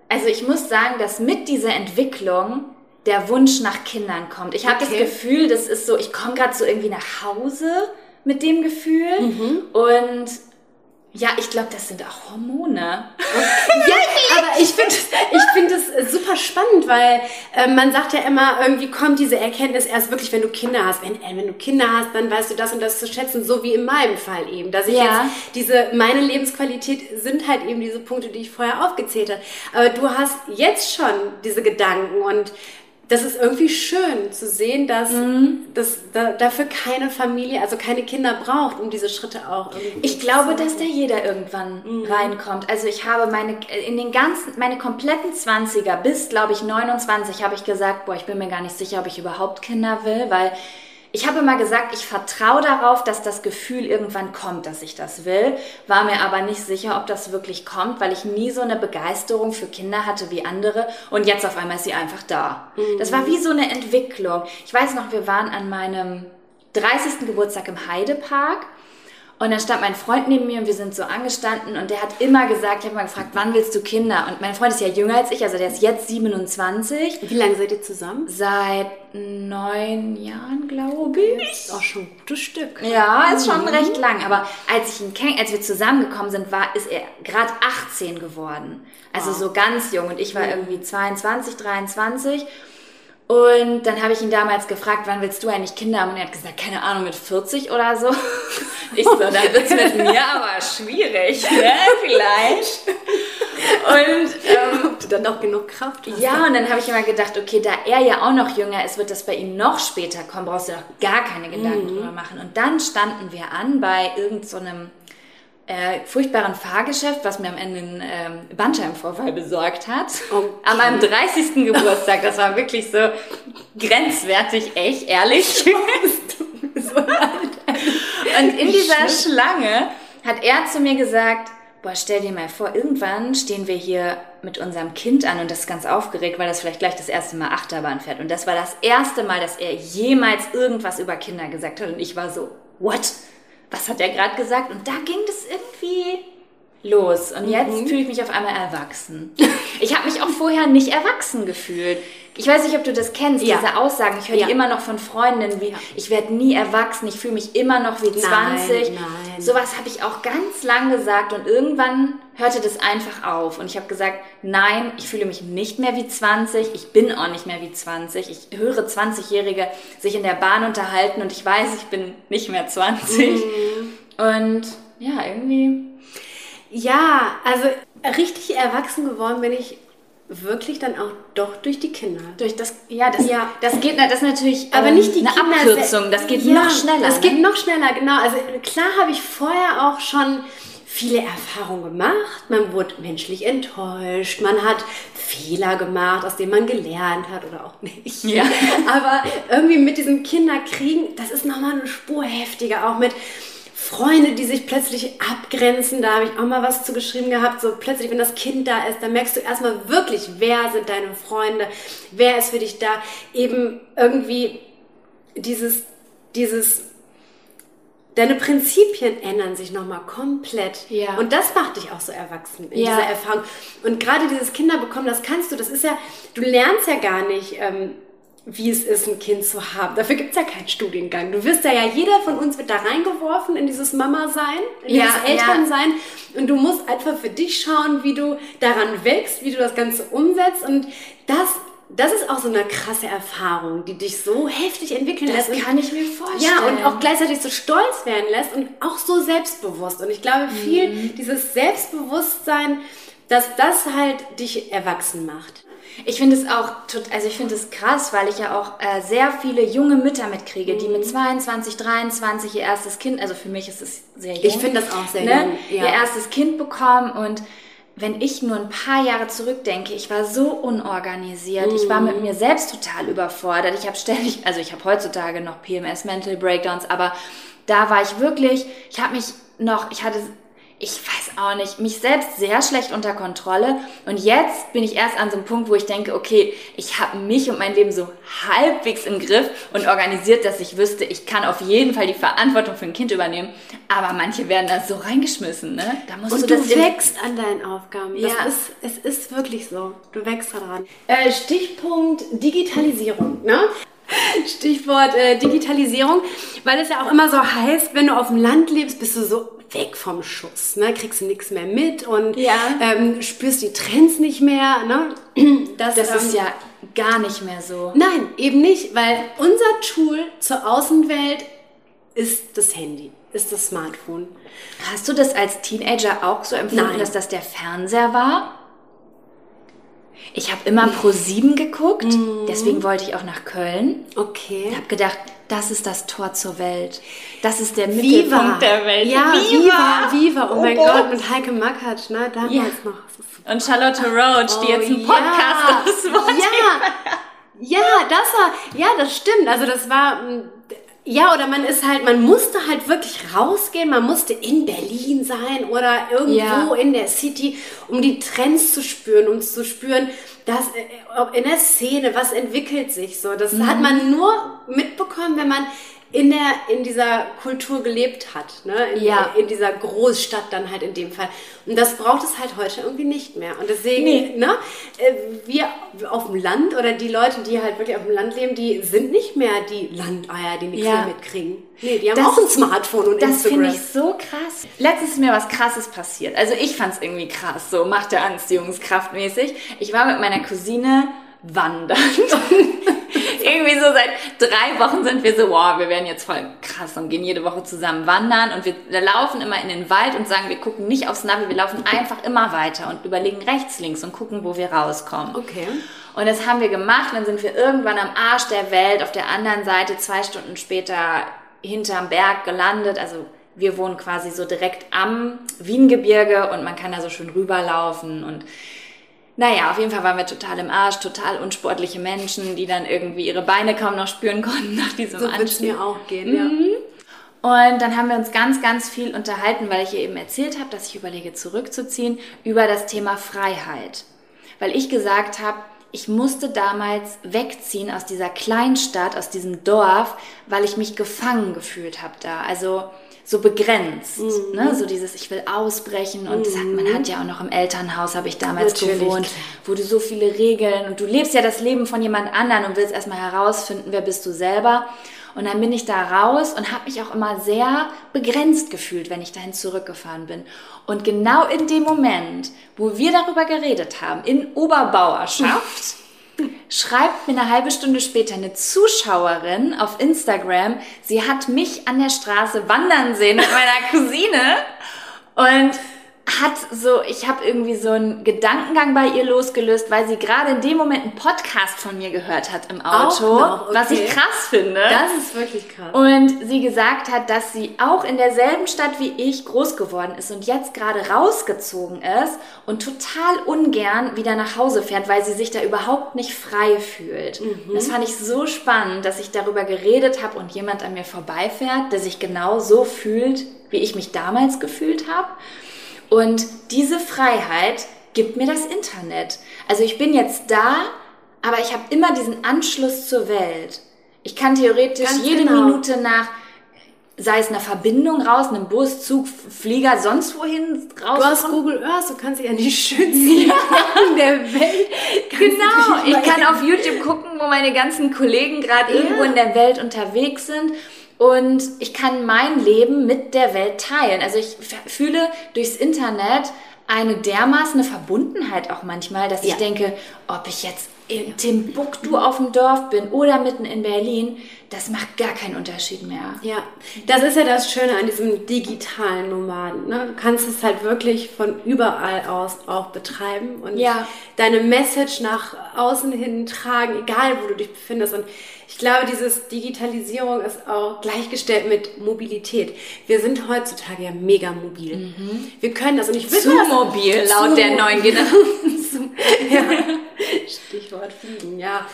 also ich muss sagen, dass mit dieser Entwicklung der Wunsch nach Kindern kommt. Ich habe Okay. das Gefühl, das ist so, ich komme gerade so irgendwie nach Hause mit dem Gefühl Mhm. und ja, ich glaube, das sind auch Hormone. Ja, aber ich finde ich find es super spannend, weil äh, man sagt ja immer, irgendwie kommt diese Erkenntnis erst wirklich, wenn du Kinder hast. Wenn, äh, wenn du Kinder hast, dann weißt du das und das zu schätzen, so wie in meinem Fall eben. Dass ich Ja. jetzt diese, meine Lebensqualität sind halt eben diese Punkte, die ich vorher aufgezählt habe. Aber du hast jetzt schon diese Gedanken und das ist irgendwie schön zu sehen, dass, Mhm. dass da, dafür keine Familie, also keine Kinder braucht, um diese Schritte auch irgendwie Ich glaube, dass da jeder irgendwann Mhm. reinkommt. Also ich habe meine, in den ganzen, meine kompletten 20er bis, glaube ich, 29 habe ich gesagt, boah, ich bin mir gar nicht sicher, ob ich überhaupt Kinder will, weil ich habe immer gesagt, ich vertraue darauf, dass das Gefühl irgendwann kommt, dass ich das will, war mir aber nicht sicher, ob das wirklich kommt, weil ich nie so eine Begeisterung für Kinder hatte wie andere und jetzt auf einmal ist sie einfach da. Das war wie so eine Entwicklung. Ich weiß noch, wir waren an meinem 30. Geburtstag im Heidepark und dann stand mein Freund neben mir und wir sind so angestanden und der hat immer gesagt, ich habe mal gefragt, wann willst du Kinder? Und mein Freund ist ja jünger als ich, also der ist jetzt 27, Wie lange seid ihr zusammen? seit neun Jahren, glaube ich. Ist auch schon ein gutes Stück. Ja, ist schon recht lang. Aber als ich ihn kenn, als wir zusammengekommen sind, war, ist er gerade 18 geworden. Also so ganz jung. Und ich war irgendwie 22, 23. Und dann habe ich ihn damals gefragt, wann willst du eigentlich Kinder haben? Und er hat gesagt, keine Ahnung, mit 40 oder so. Ich so, dann wird's mit mir aber schwierig, ne? Vielleicht. Und ähm, Ob du dann noch genug Kraft hast. ja, und dann habe ich immer gedacht, okay, da er ja auch noch jünger ist, wird das bei ihm noch später kommen, brauchst du doch gar keine Gedanken drüber machen. Und dann standen wir an bei irgendeinem so äh, furchtbaren Fahrgeschäft, was mir am Ende einen ähm, Bandscheibenvorfall besorgt hat. Okay. An meinem 30. Geburtstag. Das war wirklich so grenzwertig, echt, ehrlich. Und in dieser Schlange hat er zu mir gesagt, boah, stell dir mal vor, irgendwann stehen wir hier mit unserem Kind an und das ist ganz aufgeregt, weil das vielleicht gleich das erste Mal Achterbahn fährt. Und das war das erste Mal, dass er jemals irgendwas über Kinder gesagt hat. Und ich war so, what? Was hat er gerade gesagt? Und da ging das irgendwie los. Und jetzt fühle ich mich auf einmal erwachsen. Ich habe mich auch vorher nicht erwachsen gefühlt. Ich weiß nicht, ob du das kennst, Ja. diese Aussagen. Ich höre Ja. die immer noch von Freundinnen, wie ich werde nie erwachsen, ich fühle mich immer noch wie 20. nein. Sowas habe ich auch ganz lang gesagt und irgendwann hörte das einfach auf. Und ich habe gesagt, nein, ich fühle mich nicht mehr wie 20, ich bin auch nicht mehr wie 20. Ich höre 20-Jährige sich in der Bahn unterhalten und ich weiß, ich bin nicht mehr 20. Und ja, irgendwie Ja, also richtig erwachsen geworden bin ich wirklich dann auch doch durch die Kinder. durch das, ja, das, Ja. das geht, das ist natürlich Aber ähm, nicht die eine Kinder Abkürzung, das geht Ja, noch schneller. Das ne? geht noch schneller, genau. Also klar habe ich vorher auch schon viele Erfahrungen gemacht. Man wurde menschlich enttäuscht. Man hat Fehler gemacht, aus denen man gelernt hat oder auch nicht. Ja. Aber irgendwie mit diesem Kinderkriegen, das ist nochmal eine Spur heftiger, auch mit Freunde, die sich plötzlich abgrenzen, da habe ich auch mal was zu geschrieben gehabt, so plötzlich, wenn das Kind da ist, dann merkst du erstmal wirklich, wer sind deine Freunde, wer ist für dich da, eben irgendwie dieses, dieses, deine Prinzipien ändern sich nochmal komplett. Ja. Und das macht dich auch so erwachsen in Ja. dieser Erfahrung. Und gerade dieses Kinderbekommen, das kannst du, das ist ja, du lernst ja gar nicht, ähm, wie es ist, ein Kind zu haben. Dafür gibt's ja keinen Studiengang. Du wirst ja, ja, jeder von uns wird da reingeworfen in dieses Mama-Sein, in Ja, dieses Elternsein. Und du musst einfach für dich schauen, wie du daran wächst, wie du das Ganze umsetzt. Und das, das ist auch so eine krasse Erfahrung, die dich so heftig entwickeln Das lässt. Und- kann ich mir vorstellen. ja, und auch gleichzeitig so stolz werden lässt und auch so selbstbewusst. Und ich glaube, viel Mhm. dieses Selbstbewusstsein, dass das halt dich erwachsen macht. Ich finde es auch, tot- also ich finde es krass, weil ich ja auch äh, sehr viele junge Mütter mitkriege, die Mhm. mit 22, 23 ihr erstes Kind, also für mich ist es sehr jung. Ich finde das auch sehr ne, jung, ja. Ihr erstes Kind bekommen und wenn ich nur ein paar Jahre zurückdenke, ich war so unorganisiert, ich war Mhm. mit mir selbst total überfordert. Ich habe ständig, also ich habe heutzutage noch PMS, Mental Breakdowns, aber da war ich wirklich, ich habe mich noch, ich hatte ich weiß auch nicht, mich selbst sehr schlecht unter Kontrolle. Und jetzt bin ich erst an so einem Punkt, wo ich denke, okay, ich habe mich und mein Leben so halbwegs im Griff und organisiert, dass ich wüsste, ich kann auf jeden Fall die Verantwortung für ein Kind übernehmen. Aber manche werden da so reingeschmissen, ne? Da musst Und du du, das im- wächst an deinen Aufgaben. Das Ja. ist, es ist wirklich so. Du wächst daran. Äh, Stichpunkt Digitalisierung. Ne? Stichwort äh, Digitalisierung, weil es ja auch immer so heißt, wenn du auf dem Land lebst, bist du so weg vom Schuss, ne? kriegst du nichts mehr mit und Ja. ähm, spürst die Trends nicht mehr. Ne? Das, Das ähm, ist ja gar nicht mehr so. Nein, eben nicht, weil unser Tool zur Außenwelt ist das Handy, ist das Smartphone. Hast du das als Teenager auch so empfunden, Nein. dass das der Fernseher war? Ich habe immer Pro 7 geguckt, Mhm. deswegen wollte ich auch nach Köln. Okay. Ich habe gedacht, das ist das Tor zur Welt. Das ist der Viva. Mittelpunkt der Welt. Ja, Viva, Viva. Oh, mein Oh Gott, mit Heike Makatsch, ne? Damals Ja. noch. Und Charlotte Roach, die Oh, jetzt einen ja. Podcast aus Spotify Ja, ja, das war, ja, das stimmt. Also das war, mm, ja, oder man ist halt, man musste halt wirklich rausgehen, man musste in Berlin sein oder irgendwo Ja. in der City, um die Trends zu spüren, um zu spüren, dass äh, ob in der Szene, was entwickelt sich so. Das Mhm. hat man nur mitbekommen, wenn man in der, in dieser Kultur gelebt hat, ne? In, Ja. in dieser Großstadt dann halt in dem Fall. Und das braucht es halt heute irgendwie nicht mehr. Und deswegen, Nee. ne, äh, wir auf dem Land oder die Leute, die halt wirklich auf dem Land leben, die sind nicht mehr die Landeier, die nichts Ja. mehr mitkriegen. Nee, die haben Das- auch ein Smartphone und Das Instagram. finde ich so krass. Letztens ist mir was Krasses passiert. Also ich fand es irgendwie krass, so macht der Anziehungskraftmäßig. Ich war mit meiner Cousine wandern. irgendwie so seit drei Wochen sind wir so, wow, wir werden jetzt voll krass und gehen jede Woche zusammen wandern und wir, laufen immer in den Wald und sagen, wir gucken nicht aufs Navi, wir laufen einfach immer weiter und überlegen rechts, links und gucken, wo wir rauskommen. Okay. Und das haben wir gemacht. Dann sind wir irgendwann am Arsch der Welt, auf der anderen Seite, zwei Stunden später hinterm Berg gelandet. Also wir wohnen quasi so direkt am Wiengebirge und man kann da so schön rüberlaufen und naja, auf jeden Fall waren wir total im Arsch, total unsportliche Menschen, die dann irgendwie ihre Beine kaum noch spüren konnten nach diesem So Anstieg. mir auch gehen, ja. Und dann haben wir uns ganz, ganz viel unterhalten, weil ich ihr eben erzählt habe, dass ich überlege, zurückzuziehen, über das Thema Freiheit. Weil ich gesagt habe, ich musste damals wegziehen aus dieser Kleinstadt, aus diesem Dorf, weil ich mich gefangen gefühlt habe da. Also so begrenzt. Mhm. Ne? So dieses, ich will ausbrechen. Und das hat, man hat ja auch noch im Elternhaus, habe ich damals Natürlich, gewohnt, wo du so viele Regeln und du lebst ja das Leben von jemand anderen und willst erstmal herausfinden, wer bist du selber. Und dann bin ich da raus und habe mich auch immer sehr begrenzt gefühlt, wenn ich dahin zurückgefahren bin. Und genau in dem Moment, wo wir darüber geredet haben, in Oberbauerschaft, schreibt mir eine halbe Stunde später eine Zuschauerin auf Instagram, sie hat mich an der Straße wandern sehen mit meiner Cousine. Und hat so, ich habe irgendwie so einen Gedankengang bei ihr losgelöst, weil sie gerade in dem Moment einen Podcast von mir gehört hat im Auto, okay. was ich krass finde. Das ist wirklich krass. Und sie gesagt hat, dass sie auch in derselben Stadt wie ich groß geworden ist und jetzt gerade rausgezogen ist und total ungern wieder nach Hause fährt, weil sie sich da überhaupt nicht frei fühlt. Mhm. Das fand ich so spannend, dass ich darüber geredet habe und jemand an mir vorbeifährt, der sich genau so fühlt, wie ich mich damals gefühlt habe. Und diese Freiheit gibt mir das Internet. Also ich bin jetzt da, aber ich habe immer diesen Anschluss zur Welt. Ich kann theoretisch Ganz jede genau. Minute nach, sei es einer Verbindung raus, einem Bus, Zug, Flieger, sonst wohin raus. Du hast Google Earth, du kannst dich an die schönsten Ecken der Welt. Genau, ich kann auf YouTube gucken, wo meine ganzen Kollegen gerade Ja. irgendwo in der Welt unterwegs sind. Und ich kann mein Leben mit der Welt teilen. Also ich fühle durchs Internet eine dermaßen Verbundenheit auch manchmal, dass ich Ja. denke, ob ich jetzt in Timbuktu auf dem Dorf bin oder mitten in Berlin, das macht gar keinen Unterschied mehr. Ja, das ist ja das Schöne an diesem digitalen Nomaden. Ne? Du kannst es halt wirklich von überall aus auch betreiben und Ja. deine Message nach außen hin tragen, egal wo du dich befindest. Und ich glaube, dieses Digitalisierung ist auch gleichgestellt mit Mobilität. Wir sind heutzutage ja mega mobil. Wir können das und ich will Zu das- mobil, Zu laut der mobil. neuen Generation. ja. Stichwort Fliegen, ja.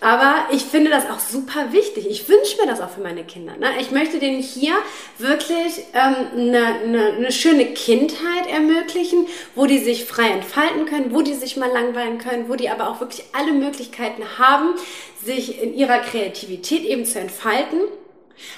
Aber ich finde das auch super wichtig. Ich wünsche mir das auch für meine Kinder. Ne? Ich möchte denen hier wirklich ähm, eine, eine, eine schöne Kindheit ermöglichen, wo die sich frei entfalten können, wo die sich mal langweilen können, wo die aber auch wirklich alle Möglichkeiten haben, sich in ihrer Kreativität eben zu entfalten.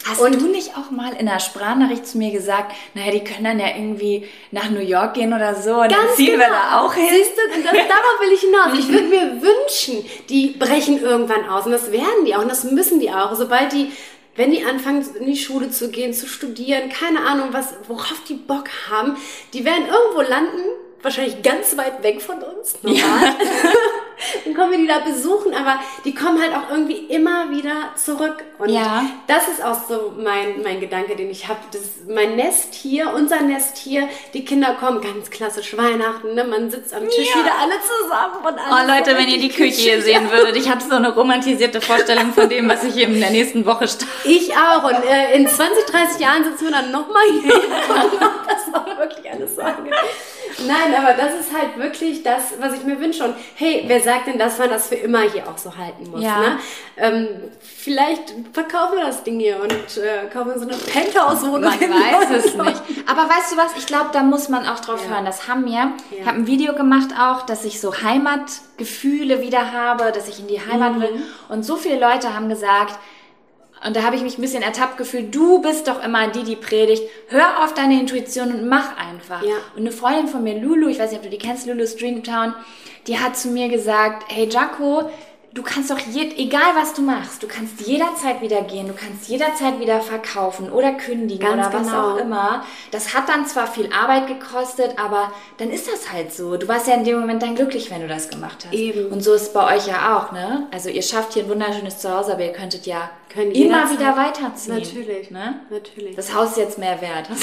Hast Und- du nicht auch mal in einer Sprachnachricht zu mir gesagt, naja, die können dann ja irgendwie nach New York gehen oder so und dann ziehen wir da auch hin? genau. Siehst du, das, darauf will ich hinaus. Ich würde mir wünschen, die brechen irgendwann aus. Und das werden die auch. Und das müssen die auch. Sobald die, wenn die anfangen, in die Schule zu gehen, zu studieren, keine Ahnung, was, worauf die Bock haben, die werden irgendwo landen, wahrscheinlich ganz weit weg von uns. Normal. Dann kommen wir die da besuchen, aber die kommen halt auch irgendwie immer wieder zurück. Und Ja. das ist auch so mein, mein Gedanke, den ich habe. Das ist mein Nest hier, unser Nest hier. Die Kinder kommen, ganz klassisch Weihnachten. Ne? Man sitzt am Tisch Ja. wieder alle zusammen. Und Oh alles Leute, so wenn ihr die Küche hier sehen würdet, ich habe so eine romantisierte Vorstellung von dem, was ich hier in der nächsten Woche starte. Ich auch. Und äh, in 20, 30 Jahren sitzen wir dann nochmal hier. das war wirklich alles so angenehm. Nein, aber das ist halt wirklich das, was ich mir wünsche. Und hey, wer sagt denn, dass man das für immer hier auch so halten muss? Ja. Ne? Ähm, vielleicht verkaufen wir das Ding hier und äh, kaufen so eine Penthouse-Wohnung. Man in weiß es nicht. Aber weißt du was? Ich glaube, da muss man auch drauf Ja. hören. Das haben wir. Ich Ja. habe ein Video gemacht auch, dass ich so Heimatgefühle wieder habe, dass ich in die Heimat Mhm. will. Und so viele Leute haben gesagt, und da habe ich mich ein bisschen ertappt gefühlt, du bist doch immer die, die predigt. Hör auf deine Intuition und mach einfach. Ja. Und eine Freundin von mir, Lulu, ich weiß nicht, ob du die kennst, Lulu Streamtown, die hat zu mir gesagt, hey Jaco, du kannst doch, je, egal was du machst, du kannst jederzeit wieder gehen, du kannst jederzeit wieder verkaufen oder kündigen Ganz oder was genau. auch immer. Das hat dann zwar viel Arbeit gekostet, aber dann ist das halt so. Du warst ja in dem Moment dann glücklich, wenn du das gemacht hast. Eben. Und so ist es bei euch ja auch, ne? Also ihr schafft hier ein wunderschönes Zuhause, aber ihr könntet ja Können immer wieder weiterziehen. Natürlich. Ne? Natürlich. Das Haus ist jetzt mehr wert.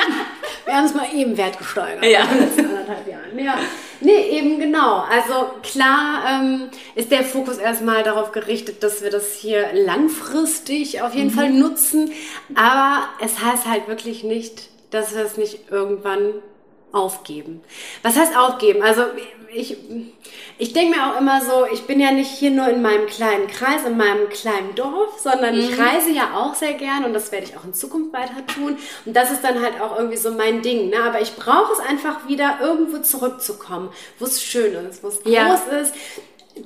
Wir haben es mal eben Wert gesteigert. Ja. In anderthalb Jahren. Ja. Nee, eben genau. Also klar ähm, ist der Fokus erstmal darauf gerichtet, dass wir das hier langfristig auf jeden Fall nutzen. Aber es heißt halt wirklich nicht, dass wir es nicht irgendwann aufgeben. Was heißt aufgeben? Also ich, ich denke mir auch immer so, ich bin ja nicht hier nur in meinem kleinen Kreis, in meinem kleinen Dorf, sondern ich reise ja auch sehr gern und das werde ich auch in Zukunft weiter tun. Und das ist dann halt auch irgendwie so mein Ding. Ne? Aber ich brauche es einfach wieder irgendwo zurückzukommen, wo es schön ist, wo es Ja. groß ist.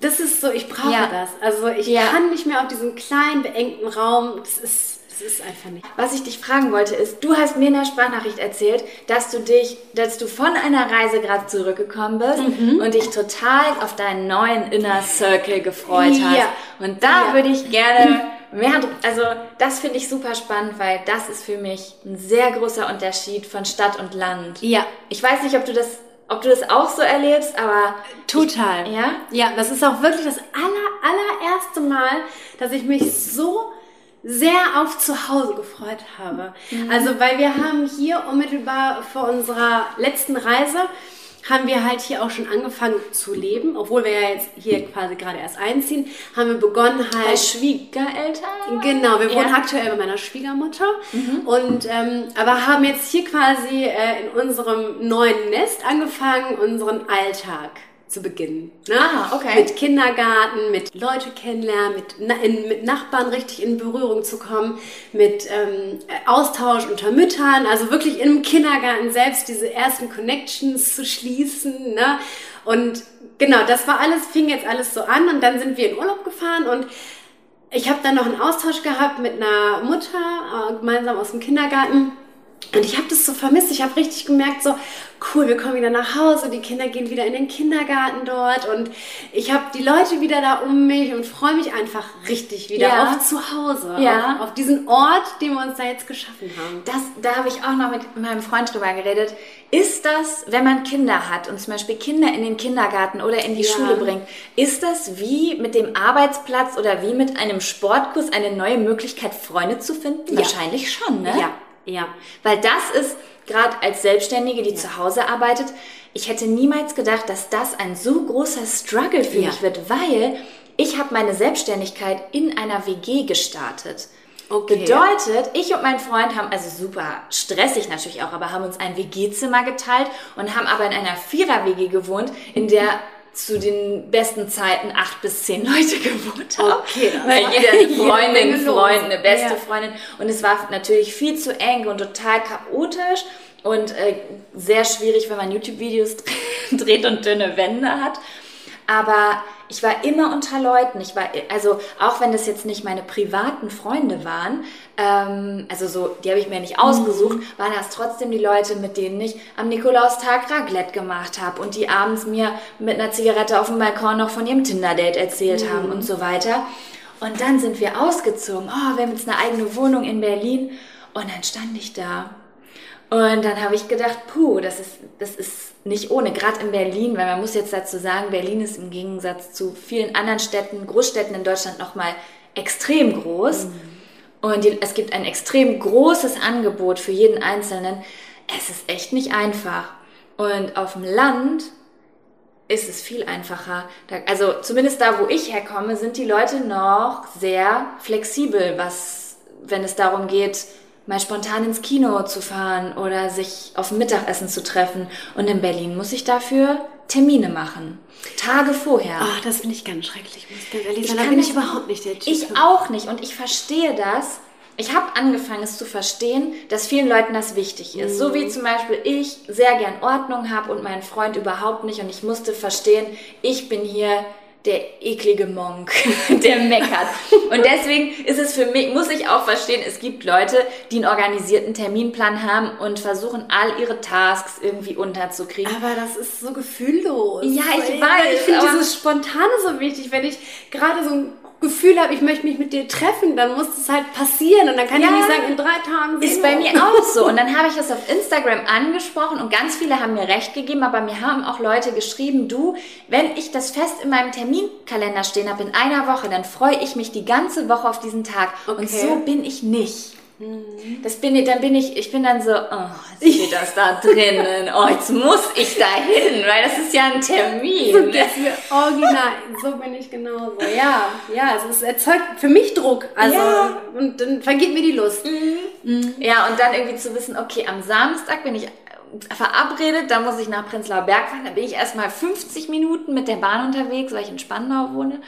Das ist so, ich brauche Ja. das. Also ich Ja. kann nicht mehr auf diesem kleinen, beengten Raum. Das ist, das ist einfach nicht. Was ich dich fragen wollte ist, du hast mir in der Sprachnachricht erzählt, dass du dich, dass du von einer Reise gerade zurückgekommen bist Mhm. und dich total auf deinen neuen Inner Circle gefreut hast. Ja. Und da Ja. würde ich gerne mehr, also das finde ich super spannend, weil das ist für mich ein sehr großer Unterschied von Stadt und Land. Ja, Ich weiß nicht, ob du das, ob du das auch so erlebst, aber Total. Ja? Ja, das ist auch wirklich das aller, allererste Mal, dass ich mich so sehr auf zu Hause gefreut habe. Mhm. Also, weil wir haben hier unmittelbar vor unserer letzten Reise haben wir halt hier auch schon angefangen zu leben, obwohl wir ja jetzt hier quasi gerade erst einziehen, haben wir begonnen halt. Bei Schwiegereltern? Genau, wir wohnen ja. aktuell bei meiner Schwiegermutter mhm. und ähm, aber haben jetzt hier quasi äh, in unserem neuen Nest angefangen, unseren Alltag zu beginnen. Ne? Ah, okay. Mit Kindergarten, mit Leute kennenlernen, mit, in, mit Nachbarn richtig in Berührung zu kommen, mit ähm, Austausch unter Müttern, also wirklich im Kindergarten selbst diese ersten Connections zu schließen. Ne? Und genau, das war alles, fing jetzt alles so an und dann sind wir in Urlaub gefahren und ich habe dann noch einen Austausch gehabt mit einer Mutter, äh, gemeinsam aus dem Kindergarten. Und ich habe das so vermisst. Ich habe richtig gemerkt, so cool, wir kommen wieder nach Hause, die Kinder gehen wieder in den Kindergarten dort und ich habe die Leute wieder da um mich und freue mich einfach richtig wieder ja. auf zu Hause, ja. auf, auf, diesen Ort, den wir uns da jetzt geschaffen haben. Das, da habe ich auch noch mit meinem Freund drüber geredet. Ist das, wenn man Kinder hat und zum Beispiel Kinder in den Kindergarten oder in die ja. Schule bringt, ist das wie mit dem Arbeitsplatz oder wie mit einem Sportkurs eine neue Möglichkeit, Freunde zu finden? Wahrscheinlich schon, ne? Ja, ja. Weil das ist gerade als Selbstständige, die ja. zu Hause arbeitet, ich hätte niemals gedacht, dass das ein so großer Struggle für ja. mich wird, weil ich habe meine Selbstständigkeit in einer WG gestartet. Okay. Bedeutet, ich und mein Freund haben, also super stressig natürlich auch, aber haben uns ein WG-Zimmer geteilt und haben aber in einer Vierer-WG gewohnt, in der zu den besten Zeiten acht bis zehn Leute gewohnt haben. Okay, weil jeder eine Freundin, Freund, eine beste ja. Freundin. Und es war natürlich viel zu eng und total chaotisch und äh, sehr schwierig, wenn man YouTube-Videos dreht und dünne Wände hat. Aber ich war immer unter Leuten. Ich war, also auch wenn das jetzt nicht meine privaten Freunde waren, ähm, also so, die habe ich mir nicht ausgesucht, mhm. waren das trotzdem die Leute, mit denen ich am Nikolaustag Raclette gemacht habe und die abends mir mit einer Zigarette auf dem Balkon noch von ihrem Tinder-Date erzählt mhm. haben und so weiter. Und dann sind wir ausgezogen. Oh, wir haben jetzt eine eigene Wohnung in Berlin. Und dann stand ich da und dann habe ich gedacht, puh, das ist, das ist nicht ohne, gerade in Berlin, weil man muss jetzt dazu sagen, Berlin ist im Gegensatz zu vielen anderen Städten, Großstädten in Deutschland nochmal extrem groß. Mhm. Und die, es gibt ein extrem großes Angebot für jeden Einzelnen. Es ist echt nicht einfach. Und auf dem Land ist es viel einfacher. Also zumindest da, wo ich herkomme, sind die Leute noch sehr flexibel, was, wenn es darum geht, mal spontan ins Kino zu fahren oder sich auf Mittagessen zu treffen. Und in Berlin muss ich dafür Termine machen. Tage vorher. Oh, das finde ich ganz schrecklich, muss ich ganz ehrlich sagen. Da bin ich überhaupt nicht der Typ. Ich auch nicht. Und ich verstehe das. Ich habe angefangen, es zu verstehen, dass vielen Leuten das wichtig ist. Mhm. So wie zum Beispiel ich sehr gern Ordnung habe und mein Freund überhaupt nicht. Und ich musste verstehen, ich bin hier der eklige Monk, der meckert. Und deswegen ist es für mich, muss ich auch verstehen, es gibt Leute, die einen organisierten Terminplan haben und versuchen, all ihre Tasks irgendwie unterzukriegen. Aber das ist so gefühllos. Ja, ich weiß. Ich finde dieses Spontane so wichtig, wenn ich gerade so ein Gefühl habe, ich möchte mich mit dir treffen, dann muss es halt passieren und dann kann ja, ich nicht sagen, in drei Tagen Ist bei mir auch so. Und dann habe ich das auf Instagram angesprochen und ganz viele haben mir recht gegeben, aber mir haben auch Leute geschrieben, du, wenn ich das fest in meinem Terminkalender stehen habe in einer Woche, dann freue ich mich die ganze Woche auf diesen Tag. Okay. Und so bin ich nicht. Mhm. Das bin ich, dann bin ich, ich bin dann so, oh, jetzt steht das da drinnen. Oh, jetzt muss ich da hin, weil das ist ja ein Termin. So geht's mir original. So bin ich genauso. Ja, ja, also es erzeugt für mich Druck. Also, ja. und dann vergeht mir die Lust. Mhm. Mhm. Ja, und dann irgendwie zu wissen, okay, am Samstag bin ich verabredet, da muss ich nach Prenzlauer Berg fahren, da bin ich erstmal 50 Minuten mit der Bahn unterwegs, weil ich in Spandau wohne.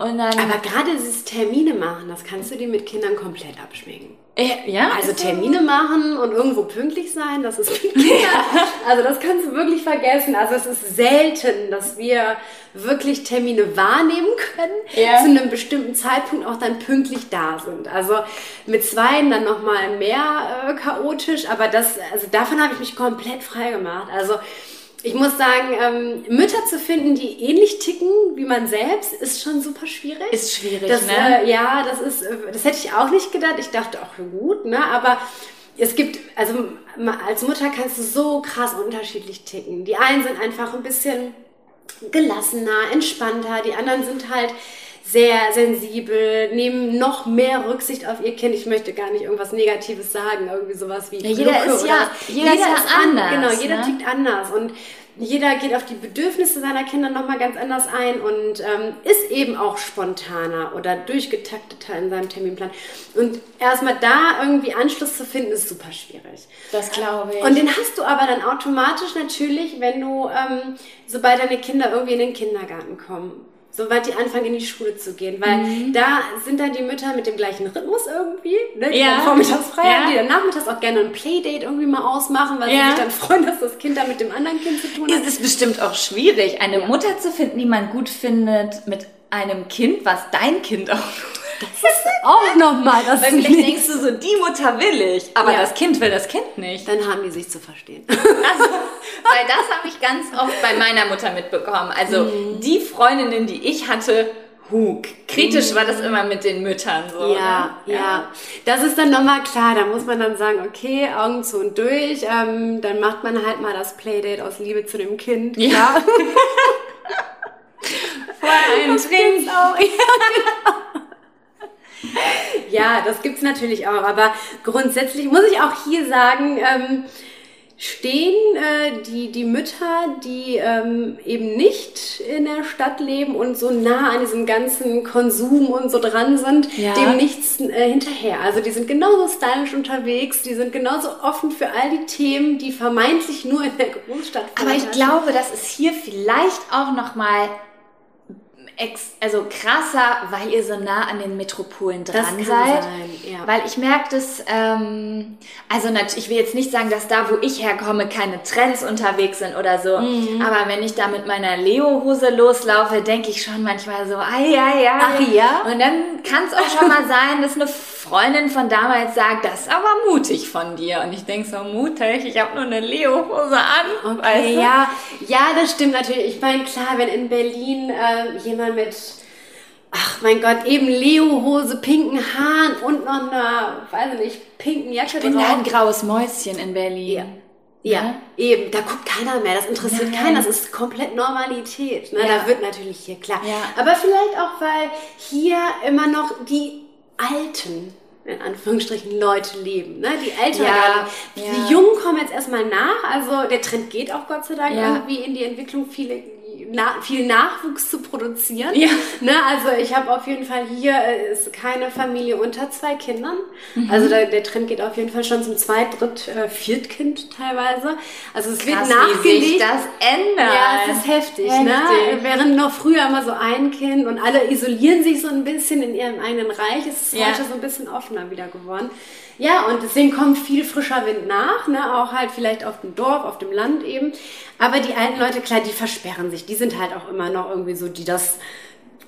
Und dann Aber gerade dieses Termine machen, das kannst du dir mit Kindern komplett abschminken. Äh, ja, also Termine machen und irgendwo pünktlich sein, das ist ja. also das kannst du wirklich vergessen. Also es ist selten, dass wir wirklich Termine wahrnehmen können, ja. zu einem bestimmten Zeitpunkt auch dann pünktlich da sind. Also mit zweien dann noch mal mehr äh, chaotisch, aber das also davon habe ich mich komplett frei gemacht. Also ich muss sagen, ähm, Mütter zu finden, die ähnlich ticken wie man selbst, ist schon super schwierig. Ist schwierig, das, ne? Äh, ja, das ist, äh, das hätte ich auch nicht gedacht. Ich dachte auch gut, ne? Aber es gibt, also als Mutter kannst du so krass unterschiedlich ticken. Die einen sind einfach ein bisschen gelassener, entspannter, die anderen sind halt sehr sensibel, nehmen noch mehr Rücksicht auf ihr Kind. Ich möchte gar nicht irgendwas Negatives sagen, irgendwie sowas wie ja, jeder ist ja, jeder, jeder ist ja anders. An, genau, jeder ne? tickt anders und jeder geht auf die Bedürfnisse seiner Kinder nochmal ganz anders ein und ähm, ist eben auch spontaner oder durchgetakteter in seinem Terminplan. Und erstmal da irgendwie Anschluss zu finden, ist super schwierig. Das glaube ich. Und den hast du aber dann automatisch natürlich, wenn du, ähm, sobald deine Kinder irgendwie in den Kindergarten kommen sobald die anfangen in die Schule zu gehen, weil mhm. da sind dann die Mütter mit dem gleichen Rhythmus irgendwie, ne? die ja. dann vormittags frei ja. haben, die dann nachmittags auch gerne ein Playdate irgendwie mal ausmachen, weil ja. sie sich dann freuen, dass das Kind da mit dem anderen Kind zu tun hat. Es ist bestimmt auch schwierig, eine Mutter zu finden, die man gut findet mit einem Kind, was dein Kind auch das ist auch nochmal das Weil vielleicht denkst du so, die Mutter will ich, aber ja. das Kind will das Kind nicht. Dann haben die sich zu verstehen. Also, weil das habe ich ganz oft bei meiner Mutter mitbekommen. Also mhm. die Freundinnen, die ich hatte, Hug. Kritisch mhm. war das immer mit den Müttern so. Ja, ne? ja, Das ist dann nochmal klar. Da muss man dann sagen, okay, Augen zu und durch. Ähm, dann macht man halt mal das Playdate aus Liebe zu dem Kind. Klar. Ja. Vorher einen Trink. Auch. Ja, genau. ja, das gibt's natürlich auch. Aber grundsätzlich muss ich auch hier sagen, ähm, stehen äh, die, die Mütter, die ähm, eben nicht in der Stadt leben und so nah an diesem ganzen Konsum und so dran sind, ja. dem nichts äh, hinterher. Also die sind genauso stylisch unterwegs, die sind genauso offen für all die Themen, die vermeintlich nur in der Großstadt Aber ich glaube, das ist hier vielleicht auch nochmal ex also krasser, weil ihr so nah an den Metropolen dran das seid. Sein, ja. Weil ich merke das, ähm, also ich will jetzt nicht sagen, dass da, wo ich herkomme, keine Trends unterwegs sind oder so. Mhm. Aber wenn ich da mit meiner Leo-Hose loslaufe, denke ich schon manchmal so, ai, ai, ai. Ach ja? Und dann kann es auch schon mal sein, dass eine Freundin von damals sagt, das ist aber mutig von dir. Und ich denke so, mutig, ich habe nur eine Leo-Hose an. Okay, weißt du? ja, ja, das stimmt natürlich. Ich meine, klar, wenn in Berlin äh, jemand mit ach mein Gott, eben Leo-Hose, pinken Haaren und noch eine, weiß ich nicht, pinken Jacke Ich bin drauf. ein graues Mäuschen in Berlin. Ja. Ja, ja, eben, da guckt keiner mehr, das interessiert Nein. keinen, das ist komplett Normalität. Ne? Ja. Da wird natürlich hier klar. Ja. Aber vielleicht auch, weil hier immer noch die Alten in Anführungsstrichen Leute leben, ne? Die Älteren, ja, ja. die Jungen kommen jetzt erstmal nach, also der Trend geht auch Gott sei Dank ja. irgendwie in die Entwicklung. Viele na, viel Nachwuchs zu produzieren. Ja. Ne, also ich habe auf jeden Fall hier äh, ist keine Familie unter zwei Kindern. Mhm. Also der, der Trend geht auf jeden Fall schon zum Zweit-, Dritt-, äh, Viertkind teilweise. Also es Krass, wird nachgelegt. Wie sich das ändert. Ja, es ist heftig, ne? heftig. ne? Während noch früher immer so ein Kind und alle isolieren sich so ein bisschen in ihrem eigenen Reich, ist es ja. heute so ein bisschen offener wieder geworden. Ja, und deswegen kommt viel frischer Wind nach, ne? auch halt vielleicht auf dem Dorf, auf dem Land eben. Aber die alten Leute, klar, die versperren sich. Die sind halt auch immer noch irgendwie so, die das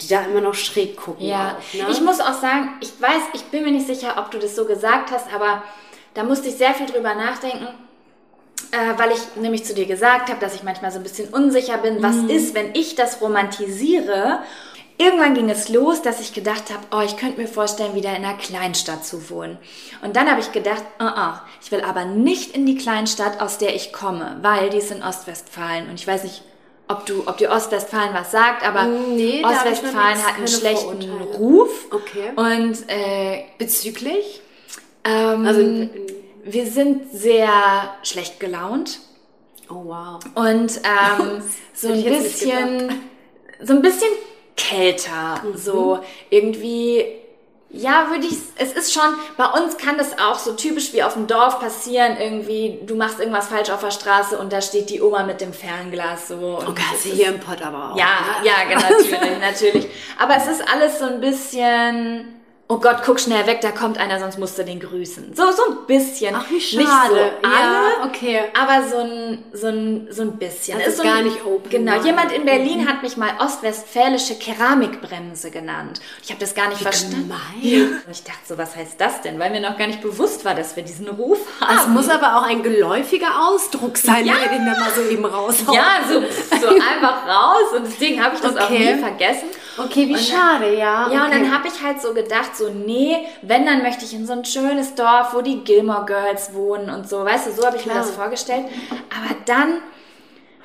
die da immer noch schräg gucken. Ja, auch, ne? ich muss auch sagen, ich weiß, ich bin mir nicht sicher, ob du das so gesagt hast, aber da musste ich sehr viel drüber nachdenken, äh, weil ich nämlich zu dir gesagt habe, dass ich manchmal so ein bisschen unsicher bin, was mhm. ist, wenn ich das romantisiere Irgendwann ging es los, dass ich gedacht habe, oh, ich könnte mir vorstellen, wieder in einer Kleinstadt zu wohnen. Und dann habe ich gedacht, uh -uh, ich will aber nicht in die Kleinstadt, aus der ich komme, weil die ist in Ostwestfalen. Und ich weiß nicht, ob du, ob dir Ostwestfalen was sagt, aber mm, nee, Ostwestfalen hat einen schlechten Ruf. Okay. Und äh, bezüglich? Ähm, also wir sind sehr schlecht gelaunt. Oh wow. Und ähm, so ein bisschen, so ein bisschen kälter, mhm. so irgendwie ja, würde ich, es ist schon, bei uns kann das auch so typisch wie auf dem Dorf passieren, irgendwie, du machst irgendwas falsch auf der Straße und da steht die Oma mit dem Fernglas so. Und okay, hast du hier im Pott aber auch. Ja, ne? ja, genau, natürlich, natürlich. Aber es ist alles so ein bisschen, oh Gott, guck schnell weg, da kommt einer, sonst musst du den grüßen. So, so ein bisschen. Ach, wie schade. Nicht so alle, ja, okay. aber so ein, so ein, so ein bisschen. Das ist, so gar ein, nicht open. Genau, jemand in Berlin mhm. hat mich mal ostwestfälische Keramikbremse genannt. Ich habe das gar nicht wie verstanden. Und ich dachte so, was heißt das denn? Weil mir noch gar nicht bewusst war, dass wir diesen Ruf haben. Es muss aber auch ein geläufiger Ausdruck sein, ja. den dann mal so eben raushaut. Ja, so, so einfach raus. Und deswegen habe ich das okay. auch nie vergessen. Okay, wie und schade, ja. Ja, okay. und dann habe ich halt so gedacht, so, nee, wenn, dann möchte ich in so ein schönes Dorf, wo die Gilmore Girls wohnen und so. Weißt du, so habe ich Klar. mir das vorgestellt. Aber dann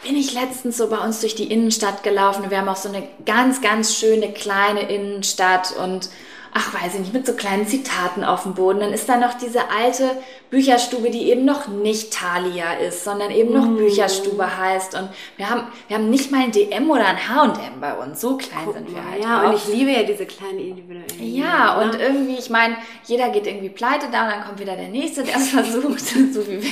bin ich letztens so bei uns durch die Innenstadt gelaufen. Wir haben auch so eine ganz, ganz schöne kleine Innenstadt und ach weiß ich nicht, mit so kleinen Zitaten auf dem Boden. Dann ist da noch diese alte Bücherstube, die eben noch nicht Thalia ist, sondern eben noch mm. Bücherstube heißt. Und wir haben, wir haben nicht mal ein DM oder ein H&M bei uns. So klein Guck sind wir halt Ja, auch. und ich liebe ja diese kleinen individuellen. Ja, und irgendwie, ich meine, jeder geht irgendwie pleite da und dann kommt wieder der Nächste, der es versucht. so wie wir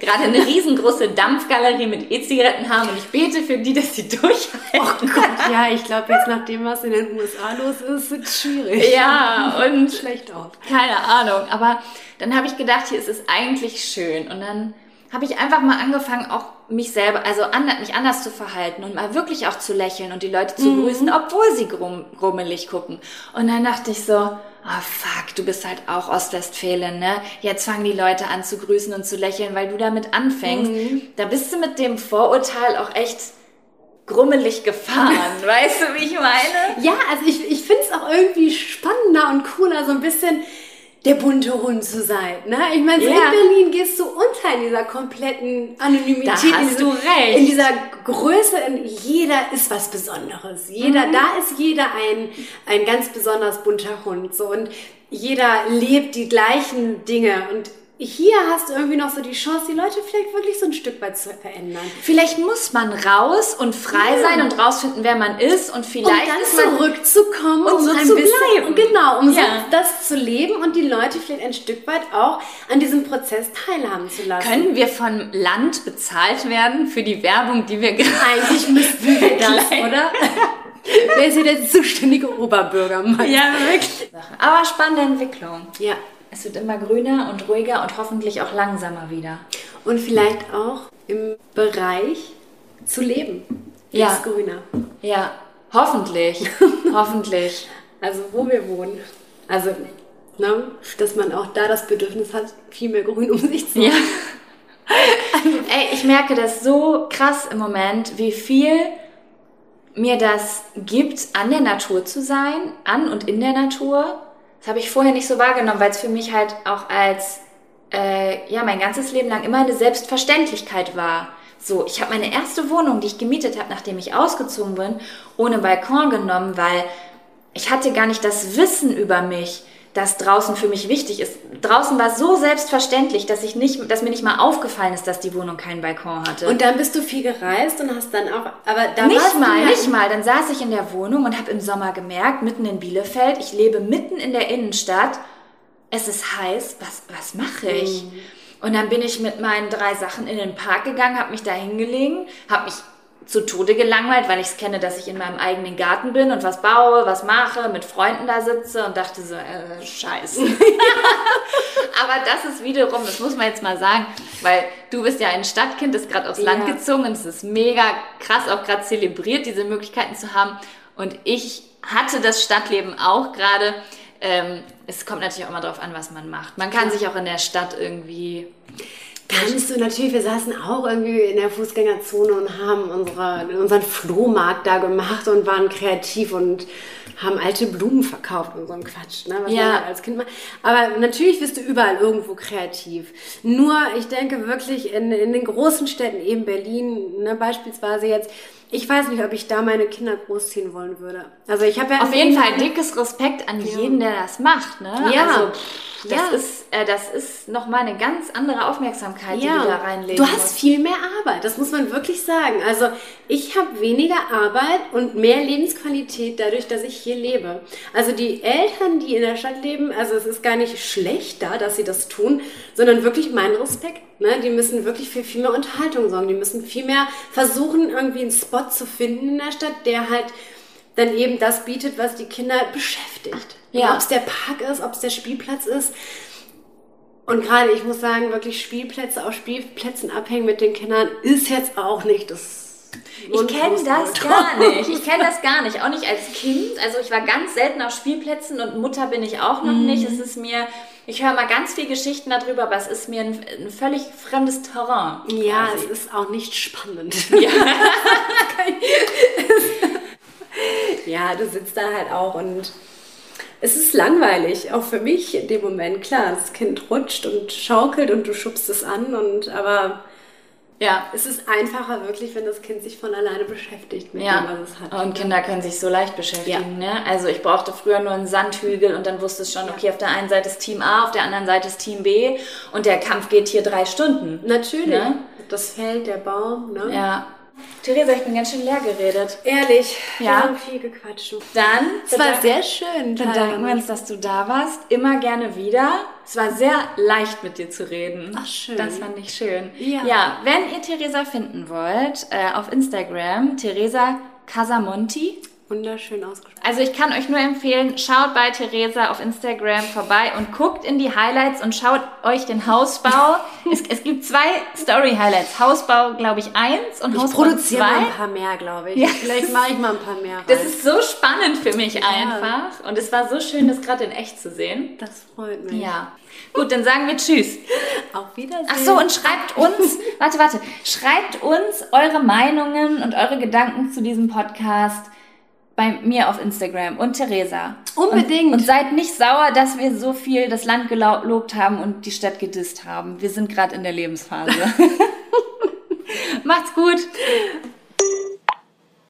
gerade eine riesengroße Dampfgalerie mit E-Zigaretten haben und ich bete für die, dass sie durchhalten. Oh Gott, ja, ich glaube jetzt nach dem, was in den USA los ist, wird es schwierig. Ja, und schlecht auf. Keine Ahnung, aber dann habe ich gedacht, hier ist es eigentlich schön. Und dann habe ich einfach mal angefangen, auch mich selber, also an, mich anders zu verhalten und mal wirklich auch zu lächeln und die Leute zu mhm. grüßen, obwohl sie grumm, grummelig gucken. Und dann dachte ich so, ah oh fuck, du bist halt auch Ostwestfälin, ne? Jetzt fangen die Leute an zu grüßen und zu lächeln, weil du damit anfängst. Mhm. Da bist du mit dem Vorurteil auch echt grummelig gefahren. weißt du, wie ich meine? Ja, also ich, ich finde es auch irgendwie spannender und cooler, so ein bisschen der bunte Hund zu sein. Ne? Ich meine, ja. in Berlin gehst du unter in dieser kompletten Anonymität. Da hast in, du recht. In dieser Größe, in jeder ist was Besonderes. Jeder, mhm. da ist jeder ein, ein ganz besonders bunter Hund. So, und jeder lebt die gleichen Dinge. Und hier hast du irgendwie noch so die Chance, die Leute vielleicht wirklich so ein Stück weit zu verändern. Vielleicht muss man raus und frei ja. sein und rausfinden, wer man ist und vielleicht und dann zurückzukommen und um so zu bleiben. Genau, um ja. so das zu leben und die Leute vielleicht ein Stück weit auch an diesem Prozess teilhaben zu lassen. Können wir von Land bezahlt werden für die Werbung, die wir gerade Eigentlich müssten wir das, oder? Wer ist hier der zuständige Oberbürgermeister? Ja, wirklich. Aber spannende Entwicklung. Ja. Es wird immer grüner und ruhiger und hoffentlich auch langsamer wieder. Und vielleicht auch im Bereich zu leben. Ja. Ist grüner. Ja, hoffentlich. hoffentlich. Also wo wir wohnen. Also, ne, dass man auch da das Bedürfnis hat, viel mehr Grün um sich zu haben. Ja. Ey, ich merke das so krass im Moment, wie viel mir das gibt, an der Natur zu sein, an und in der Natur das habe ich vorher nicht so wahrgenommen, weil es für mich halt auch als, äh, ja, mein ganzes Leben lang immer eine Selbstverständlichkeit war. So, ich habe meine erste Wohnung, die ich gemietet habe, nachdem ich ausgezogen bin, ohne Balkon genommen, weil ich hatte gar nicht das Wissen über mich, das draußen für mich wichtig ist. Draußen war so selbstverständlich, dass ich nicht, dass mir nicht mal aufgefallen ist, dass die Wohnung keinen Balkon hatte. Und dann bist du viel gereist und hast dann auch, aber da nicht mal, nicht mal. Dann saß ich in der Wohnung und habe im Sommer gemerkt, mitten in Bielefeld, ich lebe mitten in der Innenstadt. Es ist heiß. Was, was mache ich? Mhm. Und dann bin ich mit meinen drei Sachen in den Park gegangen, habe mich da hingelegen, habe mich zu Tode gelangweilt, weil ich es kenne, dass ich in meinem eigenen Garten bin und was baue, was mache, mit Freunden da sitze und dachte so, äh, scheiße. Aber das ist wiederum, das muss man jetzt mal sagen, weil du bist ja ein Stadtkind, ist gerade aufs Land gezogen und es ist mega krass, auch gerade zelebriert, diese Möglichkeiten zu haben. Und ich hatte das Stadtleben auch gerade. Ähm, es kommt natürlich auch immer darauf an, was man macht. Man kann sich auch in der Stadt irgendwie Kannst du natürlich, wir saßen auch irgendwie in der Fußgängerzone und haben unsere, unseren Flohmarkt da gemacht und waren kreativ und haben alte Blumen verkauft und so ein Quatsch, ne, was ja. man halt als Kind macht. Aber natürlich bist du überall irgendwo kreativ. Nur, ich denke wirklich in, in den großen Städten, eben Berlin, ne, beispielsweise jetzt, ich weiß nicht, ob ich da meine Kinder großziehen wollen würde. Also ich habe ja auf jeden Fall dickes Respekt an ja. jeden, der das macht, ne? Ja. Also, das ja. ist, äh, das ist nochmal eine ganz andere Aufmerksamkeit, ja. die du da reinlegst. Du hast musst. viel mehr Arbeit, das muss man wirklich sagen. Also ich habe weniger Arbeit und mehr Lebensqualität dadurch, dass ich hier lebe. Also die Eltern, die in der Stadt leben, also es ist gar nicht schlecht da, dass sie das tun, sondern wirklich mein Respekt. Ne? Die müssen wirklich für viel mehr Unterhaltung sorgen. Die müssen viel mehr versuchen, irgendwie einen Spot zu finden in der Stadt, der halt dann eben das bietet, was die Kinder beschäftigt. Ja. Ob es der Park ist, ob es der Spielplatz ist. Und gerade, ich muss sagen, wirklich Spielplätze auf Spielplätzen abhängen mit den Kindern ist jetzt auch nicht das ich kenne das gar nicht. Ich kenne das gar nicht. Auch nicht als Kind. Also ich war ganz selten auf Spielplätzen und Mutter bin ich auch noch mhm. nicht. Es ist mir, ich höre mal ganz viele Geschichten darüber, aber es ist mir ein, ein völlig fremdes Terrain. Ja, quasi. es ist auch nicht spannend. Ja. ja, du sitzt da halt auch und es ist langweilig, auch für mich in dem Moment. Klar, das Kind rutscht und schaukelt und du schubst es an und aber Ja. Es ist einfacher wirklich, wenn das Kind sich von alleine beschäftigt mit Ja, dem, was es hat. und Kinder können sich so leicht beschäftigen. Ne? Also ich brauchte früher nur einen Sandhügel und dann wusste es schon, okay, auf der einen Seite ist Team A, auf der anderen Seite ist Team B und der Kampf geht hier drei Stunden. Natürlich. Ne? Das Feld, der Baum, ne? Ja. Theresa, ich bin ganz schön leer geredet. Ehrlich, wir Ja. haben viel gequatscht. Dann Es war sehr schön. bedanken wir uns, dass du da warst. Immer gerne wieder. Es war sehr leicht mit dir zu reden. Ach, schön. Das fand ich schön. Ja. ja wenn ihr Theresa finden wollt, äh, auf Instagram, Theresa Casamonti. Wunderschön ausgesprochen. Also ich kann euch nur empfehlen, schaut bei Theresa auf Instagram vorbei und guckt in die Highlights und schaut euch den Hausbau. es, es gibt zwei Story-Highlights. Hausbau, glaube ich, eins und Ich Hausbau produziere mal zwei. ein paar mehr, glaube ich. Ja. Vielleicht mache ich mal ein paar mehr rein. Das ist so spannend für mich einfach. Und es war so schön, das gerade in echt zu sehen. das freut mich. Ja. Gut, dann sagen wir Tschüss. Auf Wiedersehen. Ach so, und schreibt uns, warte, warte, schreibt uns eure Meinungen und eure Gedanken zu diesem Podcast bei mir auf Instagram und Theresa. Unbedingt. Und, und seid nicht sauer, dass wir so viel das Land gelobt haben und die Stadt gedisst haben. Wir sind gerade in der Lebensphase. Macht's gut.